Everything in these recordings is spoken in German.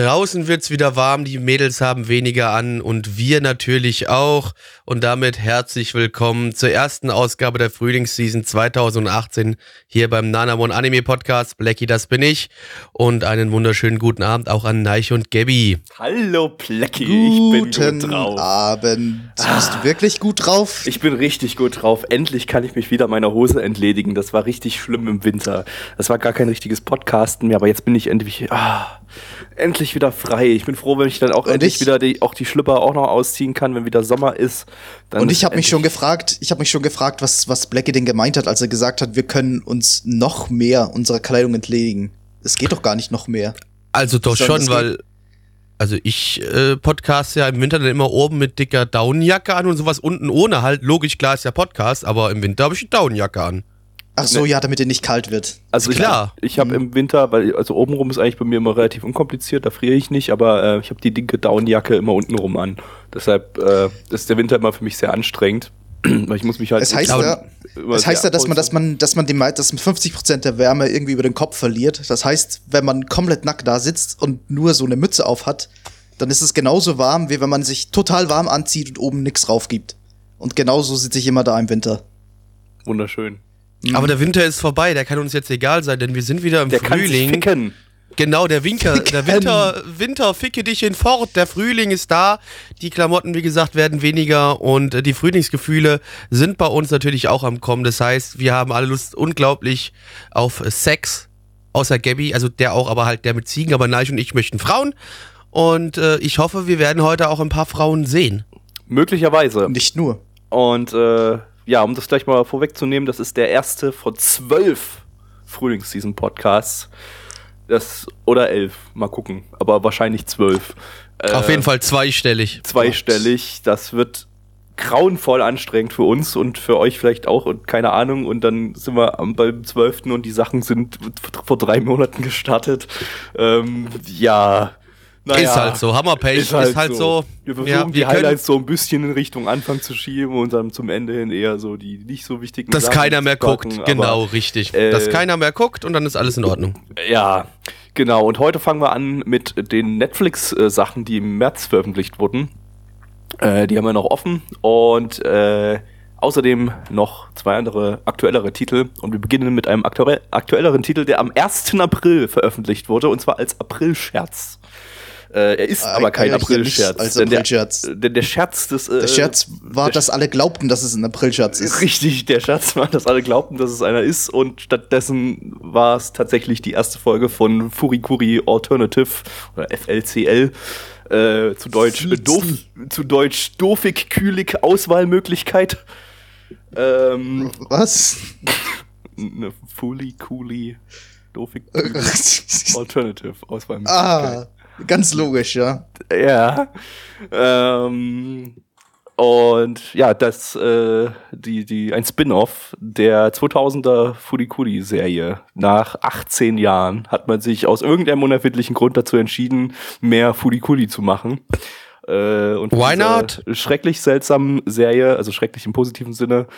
Draußen wird's wieder warm, die Mädels haben weniger an und wir natürlich auch. Und damit herzlich willkommen zur ersten Ausgabe der Frühlingsseason 2018 hier beim Nanamon Anime Podcast. Blackie, das bin ich. Und einen wunderschönen guten Abend auch an Neich und Gabby. Hallo Plecki, ich bin Guten gut drauf. Abend. Bist du wirklich gut drauf? Ich bin richtig gut drauf. Endlich kann ich mich wieder meiner Hose entledigen. Das war richtig schlimm im Winter. Das war gar kein richtiges Podcasten mehr, aber jetzt bin ich endlich, ah, endlich wieder frei. Ich bin froh, wenn ich dann auch Und endlich ich- wieder die, auch die Schlüpper auch noch ausziehen kann, wenn wieder Sommer ist. Dann Und ich habe mich schon gefragt, ich habe mich schon gefragt, was, was Blackie denn gemeint hat, als er gesagt hat, wir können uns noch mehr unserer Kleidung entledigen. Es geht doch gar nicht noch mehr. Also doch Soll schon, weil. Also ich äh, podcast ja im Winter dann immer oben mit dicker Daunenjacke an und sowas unten ohne halt. Logisch, klar ist ja Podcast, aber im Winter habe ich eine Daunenjacke an. Ach so, ja, damit dir nicht kalt wird. Also Klar. ich, ich habe im Winter, weil also obenrum ist eigentlich bei mir immer relativ unkompliziert, da friere ich nicht, aber äh, ich habe die dicke Downjacke immer untenrum an. Deshalb äh, ist der Winter immer für mich sehr anstrengend, weil ich muss mich halt Es heißt ja, es heißt ja, dass man, dass man, dass man die, mei- dass man 50 Prozent der Wärme irgendwie über den Kopf verliert. Das heißt, wenn man komplett nackt da sitzt und nur so eine Mütze auf hat, dann ist es genauso warm, wie wenn man sich total warm anzieht und oben nix drauf gibt. Und genauso sitze ich immer da im Winter. wunderschön. Aber der Winter ist vorbei, der kann uns jetzt egal sein, denn wir sind wieder im Der kann sich Frühling. ficken. Genau, der Winker, der Winter, Winter, ficke dich hinfort. Der Frühling ist da. Die Klamotten, wie gesagt, werden weniger und die Frühlingsgefühle sind bei uns natürlich auch am Kommen. Das heißt, wir haben alle Lust unglaublich auf Sex. Außer Gabby, also der auch, aber halt der mit Ziegen. Aber Neich und ich möchten Frauen. Und äh, ich hoffe, wir werden heute auch ein paar Frauen sehen. Möglicherweise. Nicht nur. Und äh, ja, um das gleich mal vorwegzunehmen, das ist der erste von zwölf Frühlingsseason-Podcasts. Das, oder elf, mal gucken. Aber wahrscheinlich zwölf. Äh, Auf jeden Fall zweistellig. zweistellig. Das wird grauenvoll anstrengend für uns und für euch vielleicht auch und keine Ahnung. Und dann sind wir am, beim 12. und die Sachen sind vor drei Monaten gestartet. Ähm, ja. Naja. Ist halt so, Hammerpech, ist halt, so. Wir versuchen Ja, die wir können- Highlights so ein bisschen in Richtung Anfang zu schieben und dann zum Ende hin eher so die nicht so wichtigen Dass Sachen keiner mehr zu packen, guckt, aber, genau, richtig. äh, Dass keiner mehr guckt und dann ist alles in Ordnung. Ja, genau. Und heute fangen wir an mit den Netflix-Sachen, die im März veröffentlicht wurden. Äh, die haben wir noch offen. Und äh, außerdem noch zwei andere aktuellere Titel. Und wir beginnen mit einem aktuell aktuelleren Titel, der am 1. April veröffentlicht wurde. Und zwar als Aprilscherz. Äh, er ist Äh, aber kein Aprilscherz. denn der- Aprilscherz. Denn der Scherz des... Äh, Der Scherz war, der dass alle glaubten, dass es ein Aprilscherz ist. Richtig, der Scherz war, dass alle glaubten, dass es einer ist und stattdessen war es tatsächlich die erste Folge von Furikuri Alternative oder FLCL. Äh, zu Deutsch äh, doof, zu Deutsch doofig, kühlig Auswahlmöglichkeit. Ähm, Was? eine Fully, cooli, doofig, kühlig Alternative Auswahlmöglichkeit. ah, ganz logisch, ja. Ja. Ähm, und ja, das, äh, die, die, ein Spin-off der 2000er Furikuri-Serie. Nach 18 Jahren hat man sich aus irgendeinem unerfindlichen Grund dazu entschieden, mehr Furikuri zu machen. Äh, und Why not? Schrecklich seltsamen Serie, also schrecklich im positiven Sinne,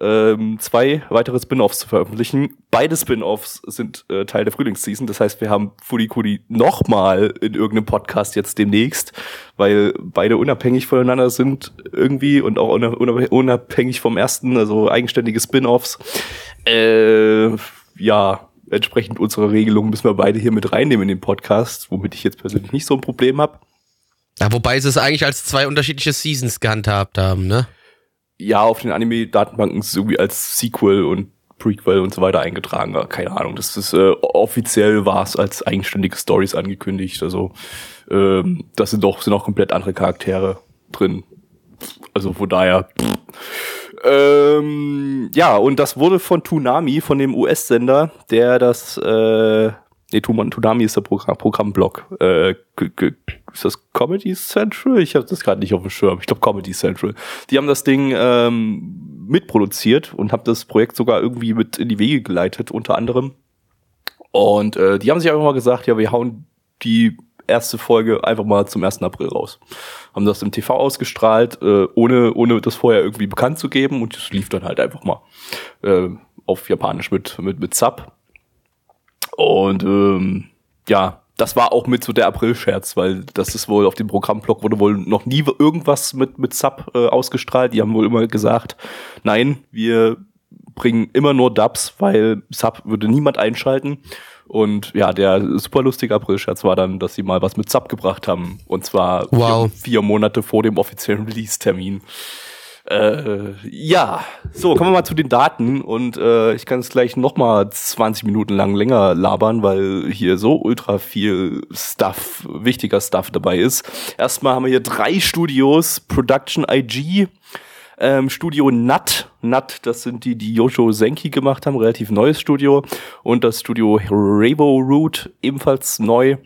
ähm, zwei weitere Spin-offs zu veröffentlichen. Beide Spin-offs sind äh, Teil der Frühlingsseason. Das heißt, wir haben Furikuri nochmal in irgendeinem Podcast jetzt demnächst, weil beide unabhängig voneinander sind irgendwie und auch una- una- unabhängig vom ersten, also eigenständige Spin-offs. Äh, ja, entsprechend unserer Regelung müssen wir beide hier mit reinnehmen in den Podcast, womit ich jetzt persönlich nicht so ein Problem habe. Ja, wobei sie es eigentlich als zwei unterschiedliche Seasons gehandhabt haben, ne? ja, auf den Anime-Datenbanken ist es irgendwie als Sequel und Prequel und so weiter eingetragen. Keine Ahnung. Das ist äh, offiziell war es als eigenständige Stories angekündigt. Also ähm, das sind doch sind auch komplett andere Charaktere drin. Also von daher. Ähm, ja, und das wurde von Toonami, von dem US-Sender, der das äh, nee, Tunami ist der Programm, Programmblock. Äh, ist das Comedy Central? Ich habe das gerade nicht auf dem Schirm. Ich glaube Comedy Central. Die haben das Ding ähm, mitproduziert und haben das Projekt sogar irgendwie mit in die Wege geleitet, unter anderem. Und äh, die haben sich einfach mal gesagt, ja, wir hauen die erste Folge einfach mal zum 1. April raus. Haben das im TV ausgestrahlt, äh, ohne, ohne das vorher irgendwie bekannt zu geben und es lief dann halt einfach mal äh, auf Japanisch mit, mit, mit Sub. Und ähm, ja, das war auch mit so der April-Scherz, weil das ist wohl auf dem Programmblock wurde wohl noch nie irgendwas mit, mit Sub äh, ausgestrahlt. Die haben wohl immer gesagt, nein, wir bringen immer nur Dubs, weil Sub würde niemand einschalten. Und ja, der super lustige April-Scherz war dann, dass sie mal was mit Sub gebracht haben. Und zwar wow. vier, vier Monate vor dem offiziellen Release-Termin. Äh, ja, so, kommen wir mal zu den Daten und äh, ich kann es gleich noch mal 20 Minuten lang länger labern, weil hier so ultra viel Stuff, wichtiger Stuff dabei ist. Erstmal haben wir hier drei Studios, Production IG, ähm, Studio NAT. NAT, das sind die, die Yojo Senki gemacht haben, relativ neues Studio. Und das Studio Revo Root, ebenfalls neu.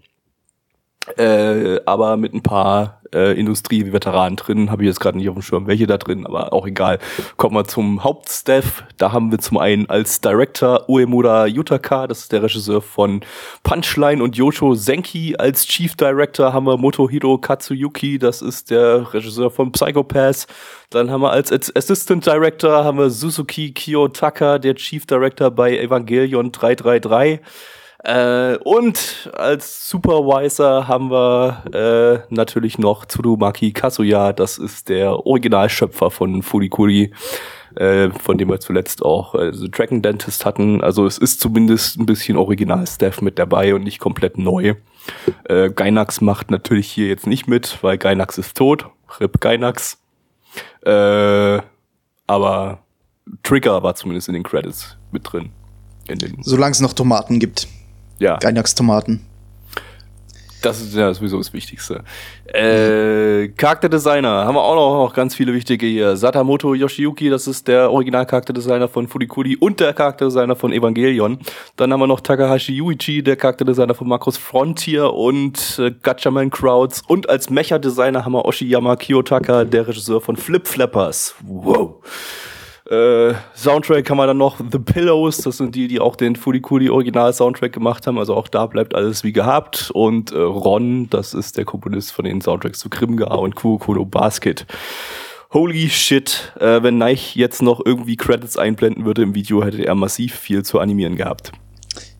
Äh, aber mit ein paar äh, Industrieveteranen drin, habe ich jetzt gerade nicht auf dem Schirm, welche da drin, aber auch egal. Kommen wir zum Hauptstaff. Da haben wir zum einen als Director Uemura Yutaka, das ist der Regisseur von Punchline und Yosho Senki. Als Chief Director haben wir Motohiro Katsuyuki, das ist der Regisseur von Psychopaths. Dann haben wir als Assistant Director haben wir Suzuki Kiyotaka, der Chief Director bei Evangelion 333. Äh, und als Supervisor haben wir äh, natürlich noch Tsurumaki Kasuya, das ist der Originalschöpfer von Furikuri, äh, von dem wir zuletzt auch äh, The Dragon Dentist hatten. Also es ist zumindest ein bisschen Original-Staff mit dabei und nicht komplett neu. Äh, Gainax macht natürlich hier jetzt nicht mit, weil Gainax ist tot. Rip Gainax. Äh, aber Trigger war zumindest in den Credits mit drin. Solange es noch Tomaten gibt. Ja. Gainax-Tomaten. Das ist ja sowieso das Wichtigste. Äh, Charakterdesigner haben wir auch noch ganz viele wichtige hier. Satamoto Yoshiyuki, das ist der Original-Charakterdesigner von Furikuri und der Charakterdesigner von Evangelion. Dann haben wir noch Takahashi Yuichi, der Charakterdesigner von Marcos Frontier und äh, Gatchaman Crowds. Und als Mecha-Designer haben wir Oshiyama Kiyotaka, der Regisseur von Flip Flappers. Wow. Äh, Soundtrack haben wir dann noch The Pillows, das sind die, die auch den Furikuri Original Soundtrack gemacht haben, also auch da bleibt alles wie gehabt. Und äh, Ron, das ist der Komponist von den Soundtracks zu Grimga und Kurokono Basket. Holy shit, äh, wenn Neich jetzt noch irgendwie Credits einblenden würde im Video, hätte er massiv viel zu animieren gehabt.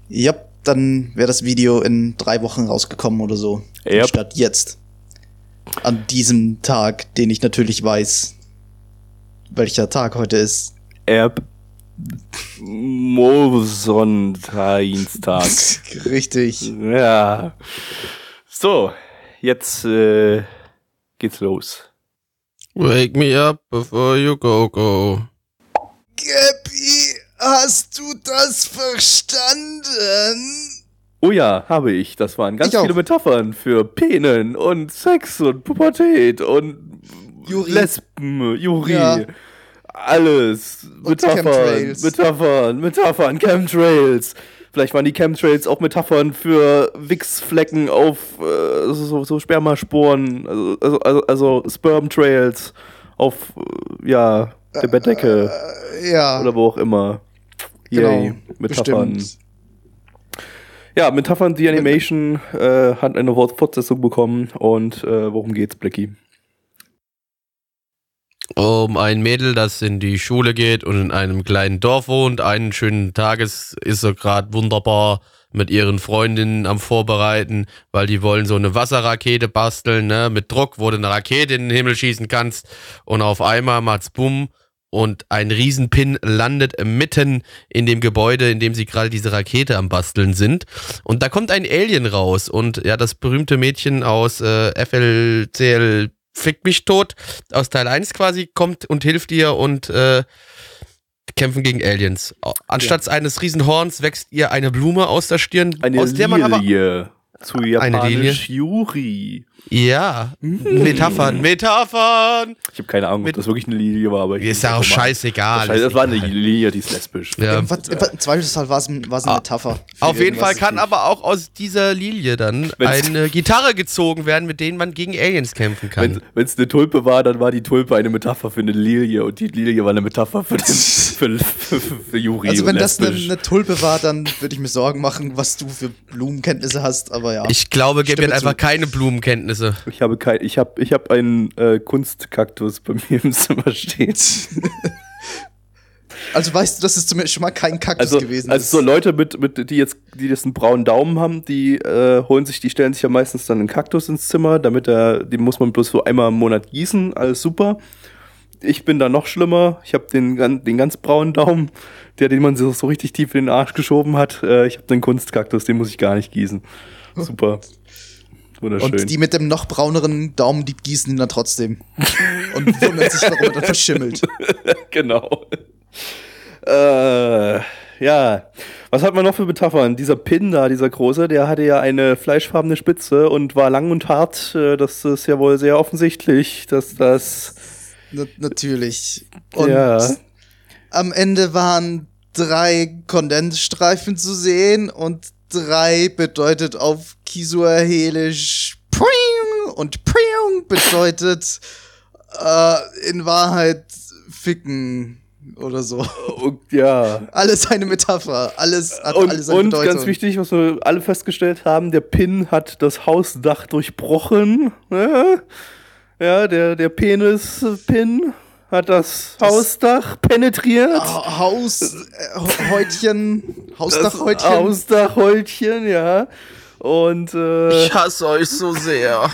Ja, dann wäre das Video in drei Wochen rausgekommen oder so. Yep. Statt jetzt. An diesem Tag, den ich natürlich weiß, welcher Tag heute ist. Erb Mosontainstag. Richtig. Ja. So, jetzt äh, geht's los. Wake me up before you go go. Gappy, hast du das verstanden? Oh ja, habe ich. Das waren ganz Ich auch. viele Metaphern für Penen und Sex und Pubertät und Juri. Lesben, Juri. Ja. Alles. Und Metaphern, Chemtrails. Metaphern, Metaphern, Chemtrails. Vielleicht waren die Chemtrails auch Metaphern für Wichsflecken auf äh, so, so Spermasporen, also, also, also, also Sperm-Trails auf, äh, ja, der Bettdecke Äh, ja, oder wo auch immer. Yay, genau. Metaphern. Bestimmt. Ja, Metaphern The Animation äh, hat eine Fortsetzung bekommen und äh, worum geht's, Blackie? Um ein Mädel, das in die Schule geht und in einem kleinen Dorf wohnt. Einen schönen Tages ist sie gerade wunderbar mit ihren Freundinnen am Vorbereiten, weil die wollen so eine Wasserrakete basteln, ne, mit Druck, wo du eine Rakete in den Himmel schießen kannst. Und auf einmal macht's bumm und ein Riesenpin landet mitten in dem Gebäude, in dem sie gerade diese Rakete am Basteln sind. Und da kommt ein Alien raus und ja, das berühmte Mädchen aus äh, FLCL Fick mich tot aus Teil 1 quasi kommt und hilft ihr und äh, kämpfen gegen Aliens. Anstatt eines Riesenhorns wächst ihr eine Blume aus der Stirn, Eine aus der man aber. Zu Eine Lilie? japanisch Yuri. Ja, Metaphern, Metaphern. Ich habe keine Ahnung, ob das wirklich eine Lilie war, aber ich Ist ja auch scheißegal. Das war eine Lilie, die ist lesbisch. Ja. Im, Im Zweifelsfall war es eine Ah, Metapher. Auf jeden. Fall kann aber auch aus dieser Lilie dann Wenn's- eine Gitarre gezogen werden, mit denen man gegen Aliens kämpfen kann. Wenn es eine Tulpe war, dann war die Tulpe eine Metapher für eine Lilie und die Lilie war eine Metapher für, den, für, für, für Juri. Also wenn und das eine, eine Tulpe war, dann würde ich mir Sorgen machen, was du für Blumenkenntnisse hast, aber ja. Ich glaube, zu. einfach keine Blumenkenntnisse. Ich habe kein, ich habe, ich habe einen äh, Kunstkaktus bei mir im Zimmer stehen. Also weißt du, dass es zumindest schon mal kein Kaktus Also, gewesen also ist. so Leute mit, mit, die jetzt, die jetzt einen braunen Daumen haben, die äh, holen sich, die stellen sich ja meistens dann einen Kaktus ins Zimmer, damit er, den muss man bloß so einmal im Monat gießen, alles super. Ich bin da noch schlimmer. Ich habe den, den ganz braunen Daumen, der, den man so, so richtig tief in den Arsch geschoben hat. Äh, ich habe den Kunstkaktus, den muss ich gar nicht gießen. Super. Wunderschön. Und die mit dem noch brauneren Daumen, die gießen ihn dann trotzdem. Und wundern sich, warum er dann verschimmelt. genau. Äh, ja. Was hat man noch für Metaphern? Dieser Pin da, dieser große, der hatte ja eine fleischfarbene Spitze und war lang und hart. Äh, Das ist ja wohl sehr offensichtlich, dass das. Na, natürlich. Und ja. am Ende waren drei Kondensstreifen zu sehen und drei bedeutet auf Kisuahelisch Pring und Pring bedeutet äh, in Wahrheit ficken oder so. Und, ja. Alles eine Metapher. Alles hat Und, alles eine und Bedeutung. ganz wichtig, was wir alle festgestellt haben, der Pin hat das Hausdach durchbrochen. Ja, ja der, der Penis-Pin hat das, Hausdach penetriert. Ha- Haus, äh, Häutchen, Das Hausdachhäutchen. Hausdachhäutchen, ja. Und äh, Ich hasse euch so sehr.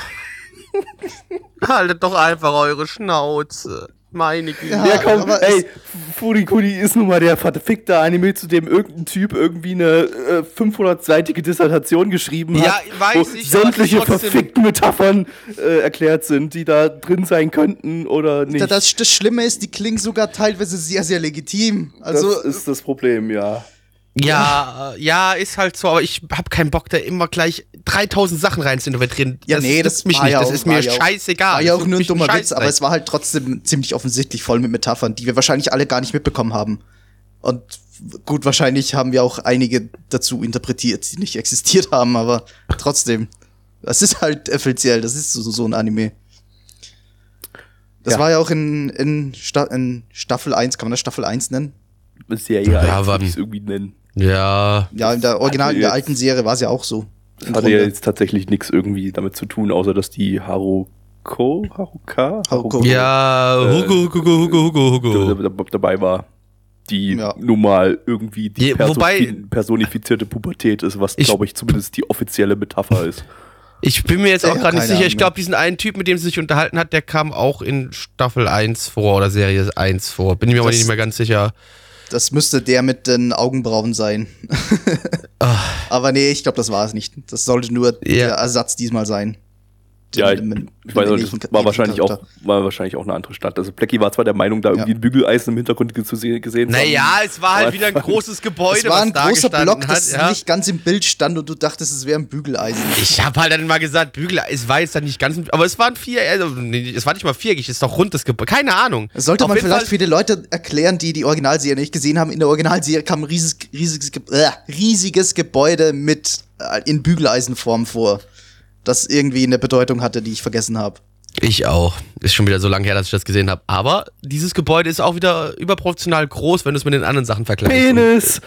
Haltet doch einfach eure Schnauze. Meine Güte. Ja, Ja, komm, ey, Furikuri ist nun mal der verfickte Anime, zu dem irgendein Typ irgendwie eine äh, 500-seitige Dissertation geschrieben Ja, hat, weiß wo ich, sämtliche verfickten Metaphern äh, erklärt sind, die da drin sein könnten oder nicht. Da- Das, das Schlimme ist, die klingen sogar teilweise sehr, sehr legitim. Also, das ist das Problem, ja. Ja, äh, ja, ist halt so, aber ich hab keinen Bock, da immer gleich 3000 Sachen rein zu interpretieren. ja, das nee, das mich nicht. ja das auch, ist war mir ja auch- scheißegal. War ja auch nur ein dummer Witz, aber es war halt trotzdem ziemlich offensichtlich voll mit Metaphern, die wir wahrscheinlich alle gar nicht mitbekommen haben. Und gut, wahrscheinlich haben wir auch einige dazu interpretiert, die nicht existiert haben, aber trotzdem. Das ist halt offiziell, das ist so, so ein Anime. Das Ja. war ja auch in, in, Sta in Staffel 1, kann man das Staffel 1 nennen? Serie, Ja, ja, irgendwie nennen. Ja, Ja, in der Original, in der alten Serie war es ja auch so. Hatte ja Grunde. jetzt tatsächlich nichts irgendwie damit zu tun, außer dass die Haruko, Haruka, Haruko. ja, Äh, Hugo, Hugo, Hugo, Hugo, Hugo. da- da- dabei war, die Ja. nun mal irgendwie die Je- perso wobei- personifizierte Pubertät ist, was glaube ich zumindest die offizielle Metapher ist. Ich bin mir jetzt auch Ja, gerade nicht sicher. Ahnung Ich glaube, diesen einen Typ, mit dem sie sich unterhalten hat, der kam auch in Staffel 1 vor oder Serie 1 vor. Bin ich mir aber Das- nicht mehr ganz sicher. Das müsste der mit den Augenbrauen sein. Aber nee, ich glaube, das war es nicht. Das sollte nur Ja. der Ersatz diesmal sein. Ja, Mit ich, mit ich weiß nicht, ähnlichen- war wahrscheinlich auch, war wahrscheinlich auch eine andere Stadt. Also Blackie war zwar der Meinung, da irgendwie Ja. ein Bügeleisen im Hintergrund zu se gesehen zu Naja, haben. es war halt wieder ein großes Gebäude, Es war ein was da großer gestanden Block, hat. das ja. nicht ganz im Bild stand und du dachtest, es wäre ein Bügeleisen. Ich habe halt dann mal gesagt, Bügel, es war jetzt dann nicht ganz, aber es waren vier, also, nee, es war nicht mal viereckig, es ist doch rund das Gebäude, keine Ahnung. Das sollte Auf man vielleicht Fall- für die Leute erklären, die die Originalserie nicht gesehen haben. In der Originalserie kam ein riesiges, riesiges, Ge- äh, riesiges Gebäude mit äh, in Bügeleisenform vor, das irgendwie eine Bedeutung hatte, die ich vergessen habe. Ich auch. Ist schon wieder so lange her, dass ich das gesehen habe. Aber dieses Gebäude ist auch wieder überproportional groß, wenn du es mit den anderen Sachen vergleichst. Penis!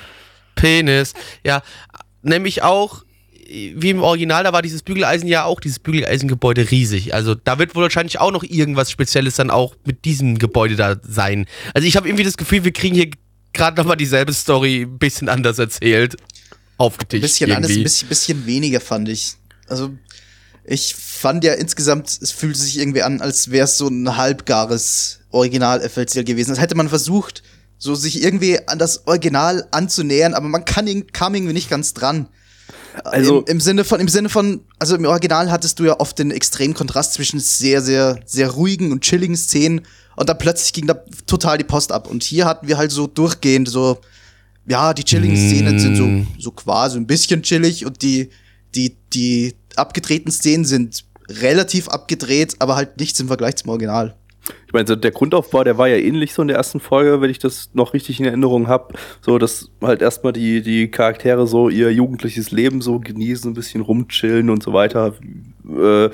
Penis. Ja, nämlich auch, wie im Original, da war dieses Bügeleisen ja auch, dieses Bügeleisengebäude riesig. Also da wird wohl wahrscheinlich auch noch irgendwas Spezielles dann auch mit diesem Gebäude da sein. Also ich habe irgendwie das Gefühl, wir kriegen hier gerade nochmal dieselbe Story ein bisschen anders erzählt. Ein Aufgetischt bisschen anders, irgendwie. ein bisschen, bisschen weniger fand ich. Also, ich fand ja insgesamt, es fühlte sich irgendwie an, als wäre es so ein halbgares Original-FLCL gewesen. Das hätte man versucht, so sich irgendwie an das Original anzunähern, aber man kann, ihn- kam irgendwie nicht ganz dran. Also- Im, im Sinne von, im Sinne von, also im Original hattest du ja oft den extremen Kontrast zwischen sehr, sehr, sehr ruhigen und chilligen Szenen und dann plötzlich ging da total die Post ab. Und hier hatten wir halt so durchgehend so, ja, die chilligen Szenen sind so, so quasi ein bisschen chillig und die, die, die abgedrehten Szenen sind relativ abgedreht, aber halt nichts im Vergleich zum Original. Ich meine, so der Grundaufbau, der war ja ähnlich so in der ersten Folge, wenn ich das noch richtig in Erinnerung habe. So, dass halt erstmal die, die Charaktere so ihr jugendliches Leben so genießen, ein bisschen rumchillen und so weiter. Äh, ir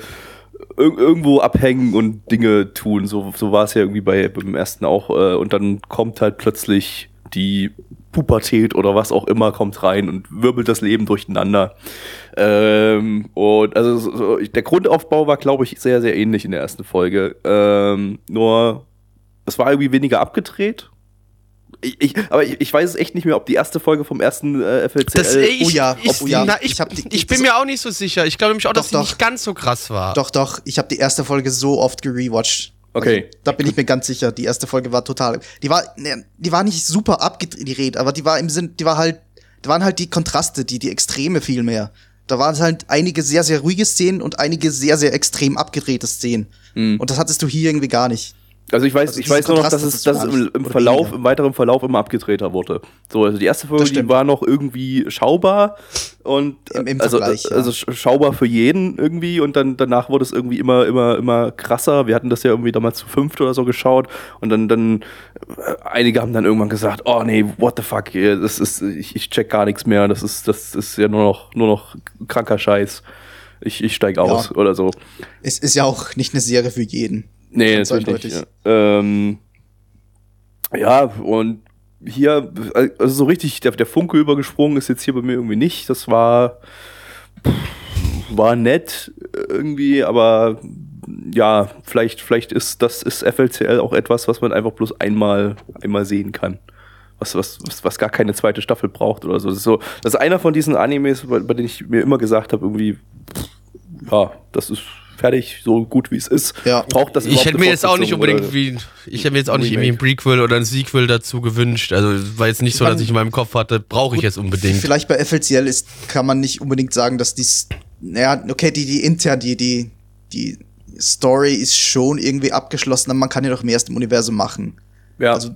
irgendwo abhängen und Dinge tun. So, so war es ja irgendwie bei, beim ersten auch. Äh, und dann kommt halt plötzlich die Pubertät oder was auch immer kommt rein und wirbelt das Leben durcheinander. Ähm, und also so, der Grundaufbau war, glaube ich, sehr, sehr ähnlich in der ersten Folge. Ähm, nur es war irgendwie weniger abgedreht. Ich, ich, aber ich, ich weiß es echt nicht mehr, ob die erste Folge vom ersten äh, FLCL. Das, ey, ich, oh ja, ich, oh ja. Na, ich, die- ich bin mir auch nicht so sicher. Ich glaube nämlich auch, dass Doch, sie nicht ganz so krass war. Doch, doch, ich habe die erste Folge so oft gerewatcht. Okay. Also, da bin ich mir ganz sicher. Die erste Folge war total. Die war, ne, die war nicht super abgedreht, aber die war im Sinn, die war halt, da waren halt die Kontraste, die, die Extreme viel mehr. Da waren halt einige sehr, sehr ruhige Szenen und einige sehr, sehr extrem abgedrehte Szenen. Und das hattest du hier irgendwie gar nicht. Also ich weiß, Also ich weiß nur noch, dass es, dass es im, im Verlauf, im weiteren Verlauf immer abgedrehter wurde. So, also die erste Folge, die war noch irgendwie schaubar und Im- im also, Vergleich, ja. also sch- schaubar für jeden irgendwie und dann danach wurde es irgendwie immer, immer, immer krasser. Wir hatten das ja irgendwie damals zu fünft oder so geschaut und dann, dann äh, einige haben dann irgendwann gesagt, oh nee, what the fuck, ey, das ist, ich, ich check gar nichts mehr, das ist, das ist ja nur noch, nur noch kranker Scheiß. Ich, ich steig aus oder so. Es ist ja auch nicht eine Serie für jeden. Nee, Ganz natürlich nicht. Ja. Ähm, ja, und hier, also so richtig, der, der Funke übergesprungen ist jetzt hier bei mir irgendwie nicht. Das war, war nett irgendwie, aber ja, vielleicht, vielleicht ist das ist FLCL auch etwas, was man einfach bloß einmal, einmal sehen kann. Was, was, was, was gar keine zweite Staffel braucht oder so. Das ist, so, das ist einer von diesen Animes, bei, bei denen ich mir immer gesagt habe, irgendwie, ja, das ist fertig, so gut wie es ist. Ja. Braucht das Ich hätte mir jetzt auch nicht unbedingt wie, ich hätte mir jetzt auch nicht irgendwie ein Prequel oder ein Sequel dazu gewünscht. Also war jetzt nicht so, dass ich in meinem Kopf hatte, brauche ich jetzt unbedingt. Vielleicht bei FLCL ist, kann man nicht unbedingt sagen, dass dies, naja, okay, die, die intern, die, die, die Story ist schon irgendwie abgeschlossen, aber man kann ja noch mehr aus dem Universum machen. Ja. Also,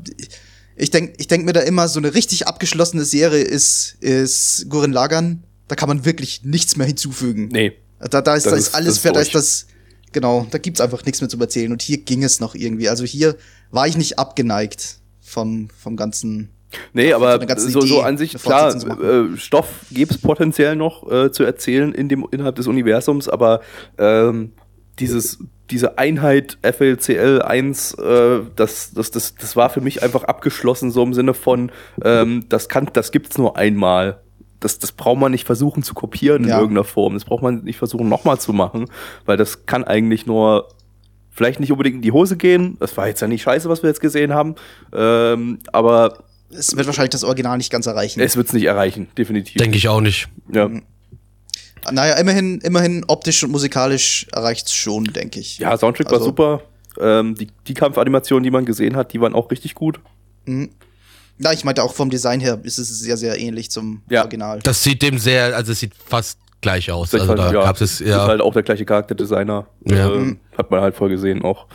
ich denke ich denk mir da immer, so eine richtig abgeschlossene Serie ist, ist Gurren Lagann. Da kann man wirklich nichts mehr hinzufügen. nee. Da, da ist, Das da ist- ist alles da ist das, genau, da gibt's einfach nichts mehr zu erzählen. Und hier ging es noch irgendwie. Also hier war ich nicht abgeneigt vom, vom ganzen. Nee, so aber so, so Idee, an sich, klar, äh, Stoff gäbe es potenziell noch äh, zu erzählen in dem, innerhalb des Universums, aber ähm, dieses, diese Einheit FLCL 1, äh, das, das, das, das war für mich einfach abgeschlossen, so im Sinne von, ähm, das kann, das gibt's nur einmal. Das, das braucht man nicht versuchen zu kopieren in Ja. irgendeiner Form. Das braucht man nicht versuchen nochmal zu machen, weil das kann eigentlich nur vielleicht nicht unbedingt in die Hose gehen. Das war jetzt ja nicht scheiße, was wir jetzt gesehen haben. Ähm, aber Es wird wahrscheinlich das Original nicht ganz erreichen. es wird es nicht erreichen, definitiv. Denke ich auch nicht. ja. naja, immerhin, immerhin optisch und musikalisch erreicht's schon, denke ich. ja, Soundtrack war Also- super. Ähm, die, die Kampfanimationen, die man gesehen hat, die waren auch richtig gut. Ja, ich meinte auch vom Design her ist es sehr, sehr ähnlich zum Ja. Original. Das sieht dem sehr, also es sieht fast gleich aus. Das Also halt, da ja, gab es ist ja. halt auch der gleiche Charakterdesigner. Ja. Ähm, hat man halt voll gesehen auch.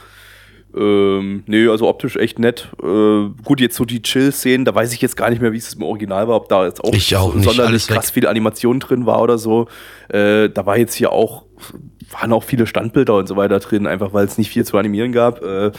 Ähm, nee, also optisch echt nett. Äh, gut, jetzt so die Chill-Szenen, da weiß ich jetzt gar nicht mehr, wie es im Original war, ob da jetzt auch, Ich auch so nicht, sonderlich alles weg. krass viel Animation drin war oder so. Äh, da war jetzt hier auch, waren auch viele Standbilder und so weiter drin, einfach weil es nicht viel zu animieren gab. Äh,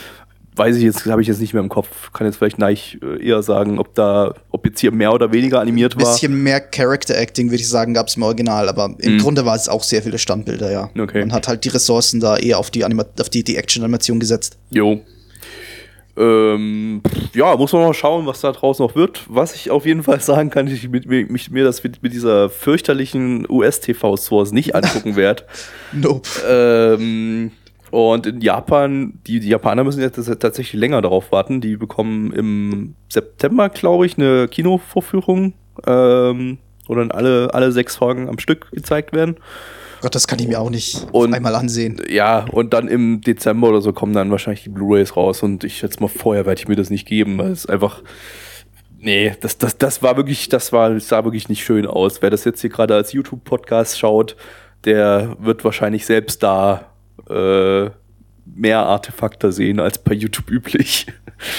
weiß ich jetzt, habe ich jetzt nicht mehr im Kopf. Kann jetzt vielleicht Neich äh, eher sagen, ob da, ob jetzt hier mehr oder weniger animiert Ein war. bisschen mehr Character Acting, würde ich sagen, gab's im Original, aber im Mhm. Grunde war es auch sehr viele Standbilder, ja. Okay. Man hat halt die Ressourcen da eher auf die, Anima auf die, die Action-Animation gesetzt. Jo. Ähm, ja, muss man mal schauen, was da draußen noch wird. Was ich auf jeden Fall sagen kann, ich mit, mir, mich, mir das mit, mit dieser fürchterlichen US-TV-Source nicht angucken werde. Nope. ähm, und in Japan, die, die Japaner müssen jetzt tatsächlich länger darauf warten. Die bekommen im September, glaube ich, eine Kinovorführung, ähm, wo dann alle, alle sechs Folgen am Stück gezeigt werden. Gott, das kann ich mir auch nicht Und- einmal ansehen. Ja, und dann im Dezember oder so kommen dann wahrscheinlich die Blu-Rays raus und ich schätze mal, vorher werde ich mir das nicht geben, weil es einfach. Nee, das, das, das war wirklich, das war, das sah wirklich nicht schön aus. Wer das jetzt hier gerade als YouTube-Podcast schaut, der wird wahrscheinlich selbst da äh, mehr Artefakte sehen als bei YouTube üblich.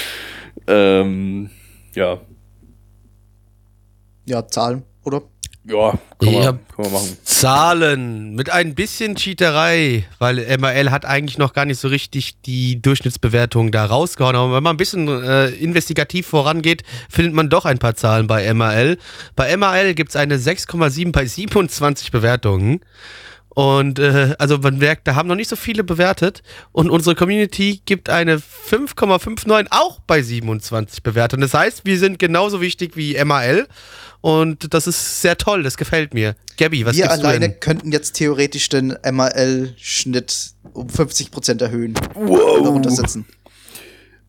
ähm, ja. Ja, Zahlen, oder? Ja, kann, Ja. man, kann man machen. Zahlen mit ein bisschen Cheaterei, weil MRL hat eigentlich noch gar nicht so richtig die Durchschnittsbewertung da rausgehauen. Aber wenn man ein bisschen äh, investigativ vorangeht, findet man doch ein paar Zahlen bei MRL. Bei MRL gibt es eine 6,7 bei 27 Bewertungen. Und äh, also man merkt, da haben noch nicht so viele bewertet. Und unsere Community gibt eine 5,59 auch bei 27 Bewertungen. Das heißt, wir sind genauso wichtig wie MRL. Und das ist sehr toll, das gefällt mir. Gabby, was Wir gibst du alleine könnten jetzt theoretisch den MRL-Schnitt um 50% erhöhen. Oder Wow. runtersetzen.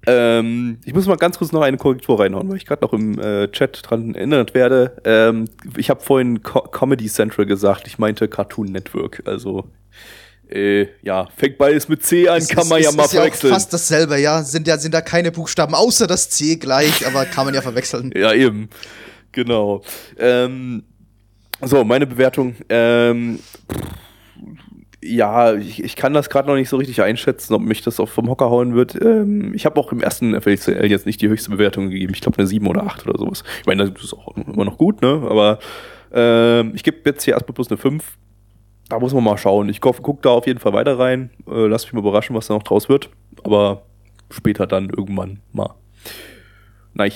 Ähm, ich muss mal ganz kurz noch eine Korrektur reinhauen, weil ich gerade noch im äh, Chat dran erinnert werde. Ähm, ich habe vorhin Co Comedy Central gesagt, ich meinte Cartoon Network. Also, äh, ja, fängt beides mit C an, Es kann ist- man ja mal ist ja verwechseln. fast dasselbe, ja. Sind ja sind da keine Buchstaben außer das C gleich, aber kann man ja verwechseln. Ja, eben. Genau. Ähm, so, meine Bewertung. Ähm, ja, ich, ich kann das gerade noch nicht so richtig einschätzen, ob mich das auch vom Hocker hauen wird. Ähm, ich habe auch im ersten FLCL jetzt nicht die höchste Bewertung gegeben. Ich glaube eine 7 oder 8 oder sowas. Ich meine, das ist auch immer noch gut, ne? Aber ähm, ich gebe jetzt hier erstmal bloß eine 5. Da muss man mal schauen. Ich gucke guck da auf jeden Fall weiter rein. Äh, lass mich mal überraschen, was da noch draus wird. Aber später dann irgendwann mal. Nein.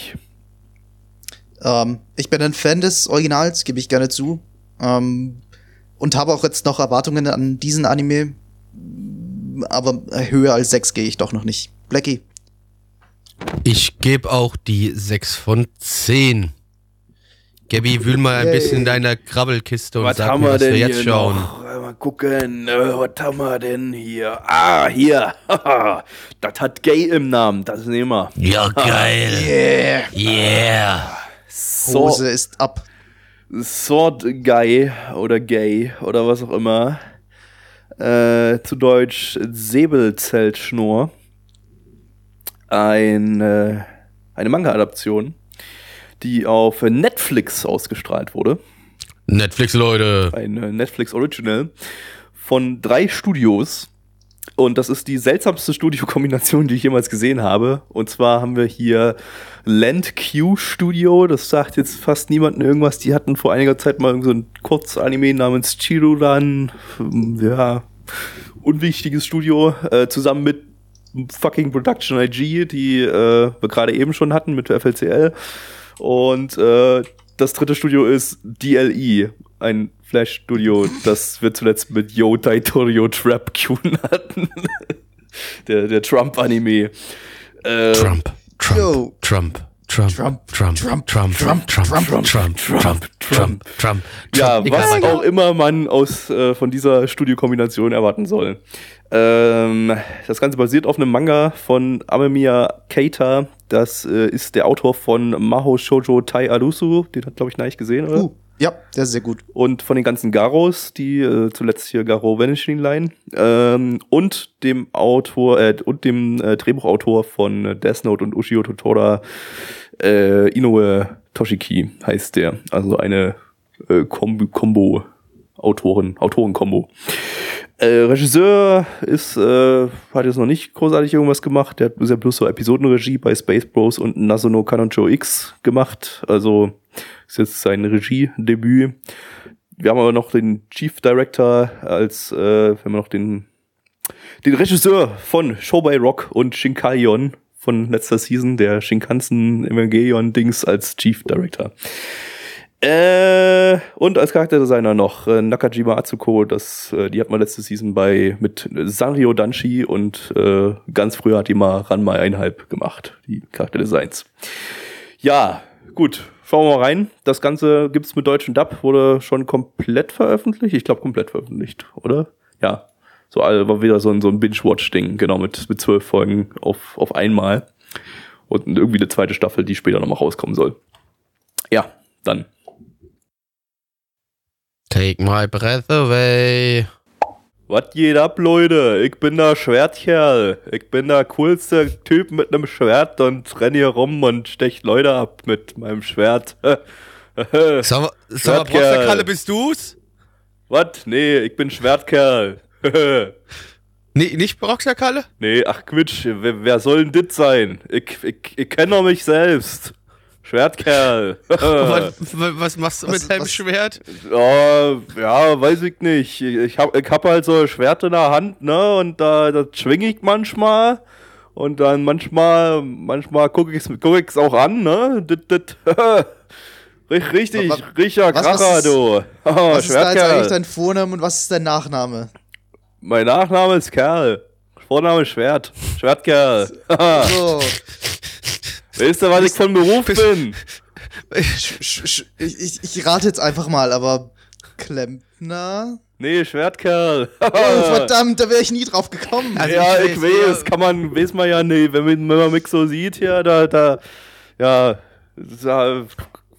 Ähm, ich bin ein Fan des Originals, gebe ich gerne zu. Ähm, und habe auch jetzt noch Erwartungen an diesen Anime. Aber höher als 6 gehe ich doch noch nicht. Blackie. Ich gebe auch die 6 von 10. Gabby, wühl mal ein Yay. bisschen in deiner Krabbelkiste und sag mir, was wir jetzt schauen. noch? Äh, Mal gucken, äh, was haben wir denn hier? Ah, hier. das hat Gay im Namen, das nehmen wir. Ja, geil. Yeah. Yeah. Hose ist ab. Sword Guy oder Gay oder was auch immer. Äh, zu Deutsch Säbelzeltschnur. Ein, äh, eine Manga-Adaption, die auf Netflix ausgestrahlt wurde. Netflix, Leute. ein äh, Netflix Original von drei Studios. Und das ist die seltsamste Studiokombination, die ich jemals gesehen habe. Und zwar haben wir hier Land Q Studio. Das sagt jetzt fast niemandem irgendwas. Die hatten vor einiger Zeit mal so ein Kurzanime namens Chiruran. Ja, unwichtiges Studio. Äh, zusammen mit fucking Production IG, die äh, wir gerade eben schon hatten mit FLCL. Und äh, das dritte Studio ist DLE, ein Flash-Studio, das wir zuletzt mit Yo Taitorio Trap Kyun hatten. der der Trump-Anime. Äh, Trump, Trump, Yo. Trump, Trump, Trump, Trump, Trump, Trump, Trump, Trump, Trump, Trump, Trump, Trump, Trump, Trump. Ja, Egal, was auch immer man aus äh, von dieser Studiokombination erwarten soll. Ähm, das Ganze basiert auf einem Manga von Amemiya Keita. Das äh, ist der Autor von Maho Shoujo Tai Arusu. Den hat, glaube ich, Neich gesehen, oder? Uh, ja, der ist sehr gut. und von den ganzen Garos, die äh, zuletzt hier Garo Vanishing Line ähm, und dem Autor äh, und dem äh, Drehbuchautor von Death Note und Ushio Totora äh, Inoue Toshiki heißt der, also eine äh, Kombo Autoren Autoren-Kombo. Äh, Regisseur ist äh, hat jetzt noch nicht großartig irgendwas gemacht. Der hat bisher bloß so Episodenregie bei Space Bros und Nasuno Kanoncho X gemacht. Also ist jetzt sein Regiedebüt. Wir haben aber noch den Chief Director als, äh, wir haben noch den, den Regisseur von Show by Rock und Shinkaion von letzter Season, der Shinkansen Evangelion Dings als Chief Director. Äh, und als Charakterdesigner noch äh, Nakajima Atsuko, das, äh, die hat man letzte Season bei mit Sanrio Danshi und äh, ganz früher hat die mal Ranma einhalb gemacht, die Charakterdesigns. Ja, gut, schauen wir mal rein. Das Ganze gibt's mit deutschen Dub, wurde schon komplett veröffentlicht. Ich glaube komplett veröffentlicht, oder? Ja. So also war wieder so ein, so ein Binge-Watch-Ding, genau, mit, mit zwölf Folgen auf, auf einmal. Und irgendwie eine zweite Staffel, die später nochmal rauskommen soll. Ja, dann. Take my breath away. Was geht ab, Leute? Ich bin der Schwertkerl. Ich bin der coolste Typ mit einem Schwert und renn hier rum und stech Leute ab mit meinem Schwert. Sag mal, sag. Prosterkalle, bist du's? Was? Nee, ich bin Schwertkerl. Nee, nicht nee, ach Quitsch, wer, wer soll denn dit sein? Ich, ich, ich kenne doch mich selbst. Schwertkerl. was, was machst du Was- mit deinem was- Schwert? Ja, ja, weiß ich nicht. Ich hab, ich hab halt so ein Schwert in der Hand, ne? Und da das schwing ich manchmal. Und dann manchmal, manchmal gucke ich's, guck ich's auch an, ne? Dit, dit. Rich- Richtig, was- was Kracher, ist- du. Was ist da jetzt eigentlich dein Vorname und was ist dein Nachname? Mein Nachname ist Kerl. Vorname ist Schwert. Schwertkerl. So, weißt du, was ich von Beruf bin? ich, ich, ich rate jetzt einfach mal, aber Klempner? Nee, Schwertkerl. Oh, verdammt, da wäre ich nie drauf gekommen. Also ja, ich ich weiß, weiß, ja. kann man, weiß man ja nicht, wenn man, wenn man mich so sieht hier, da, da, ja, da,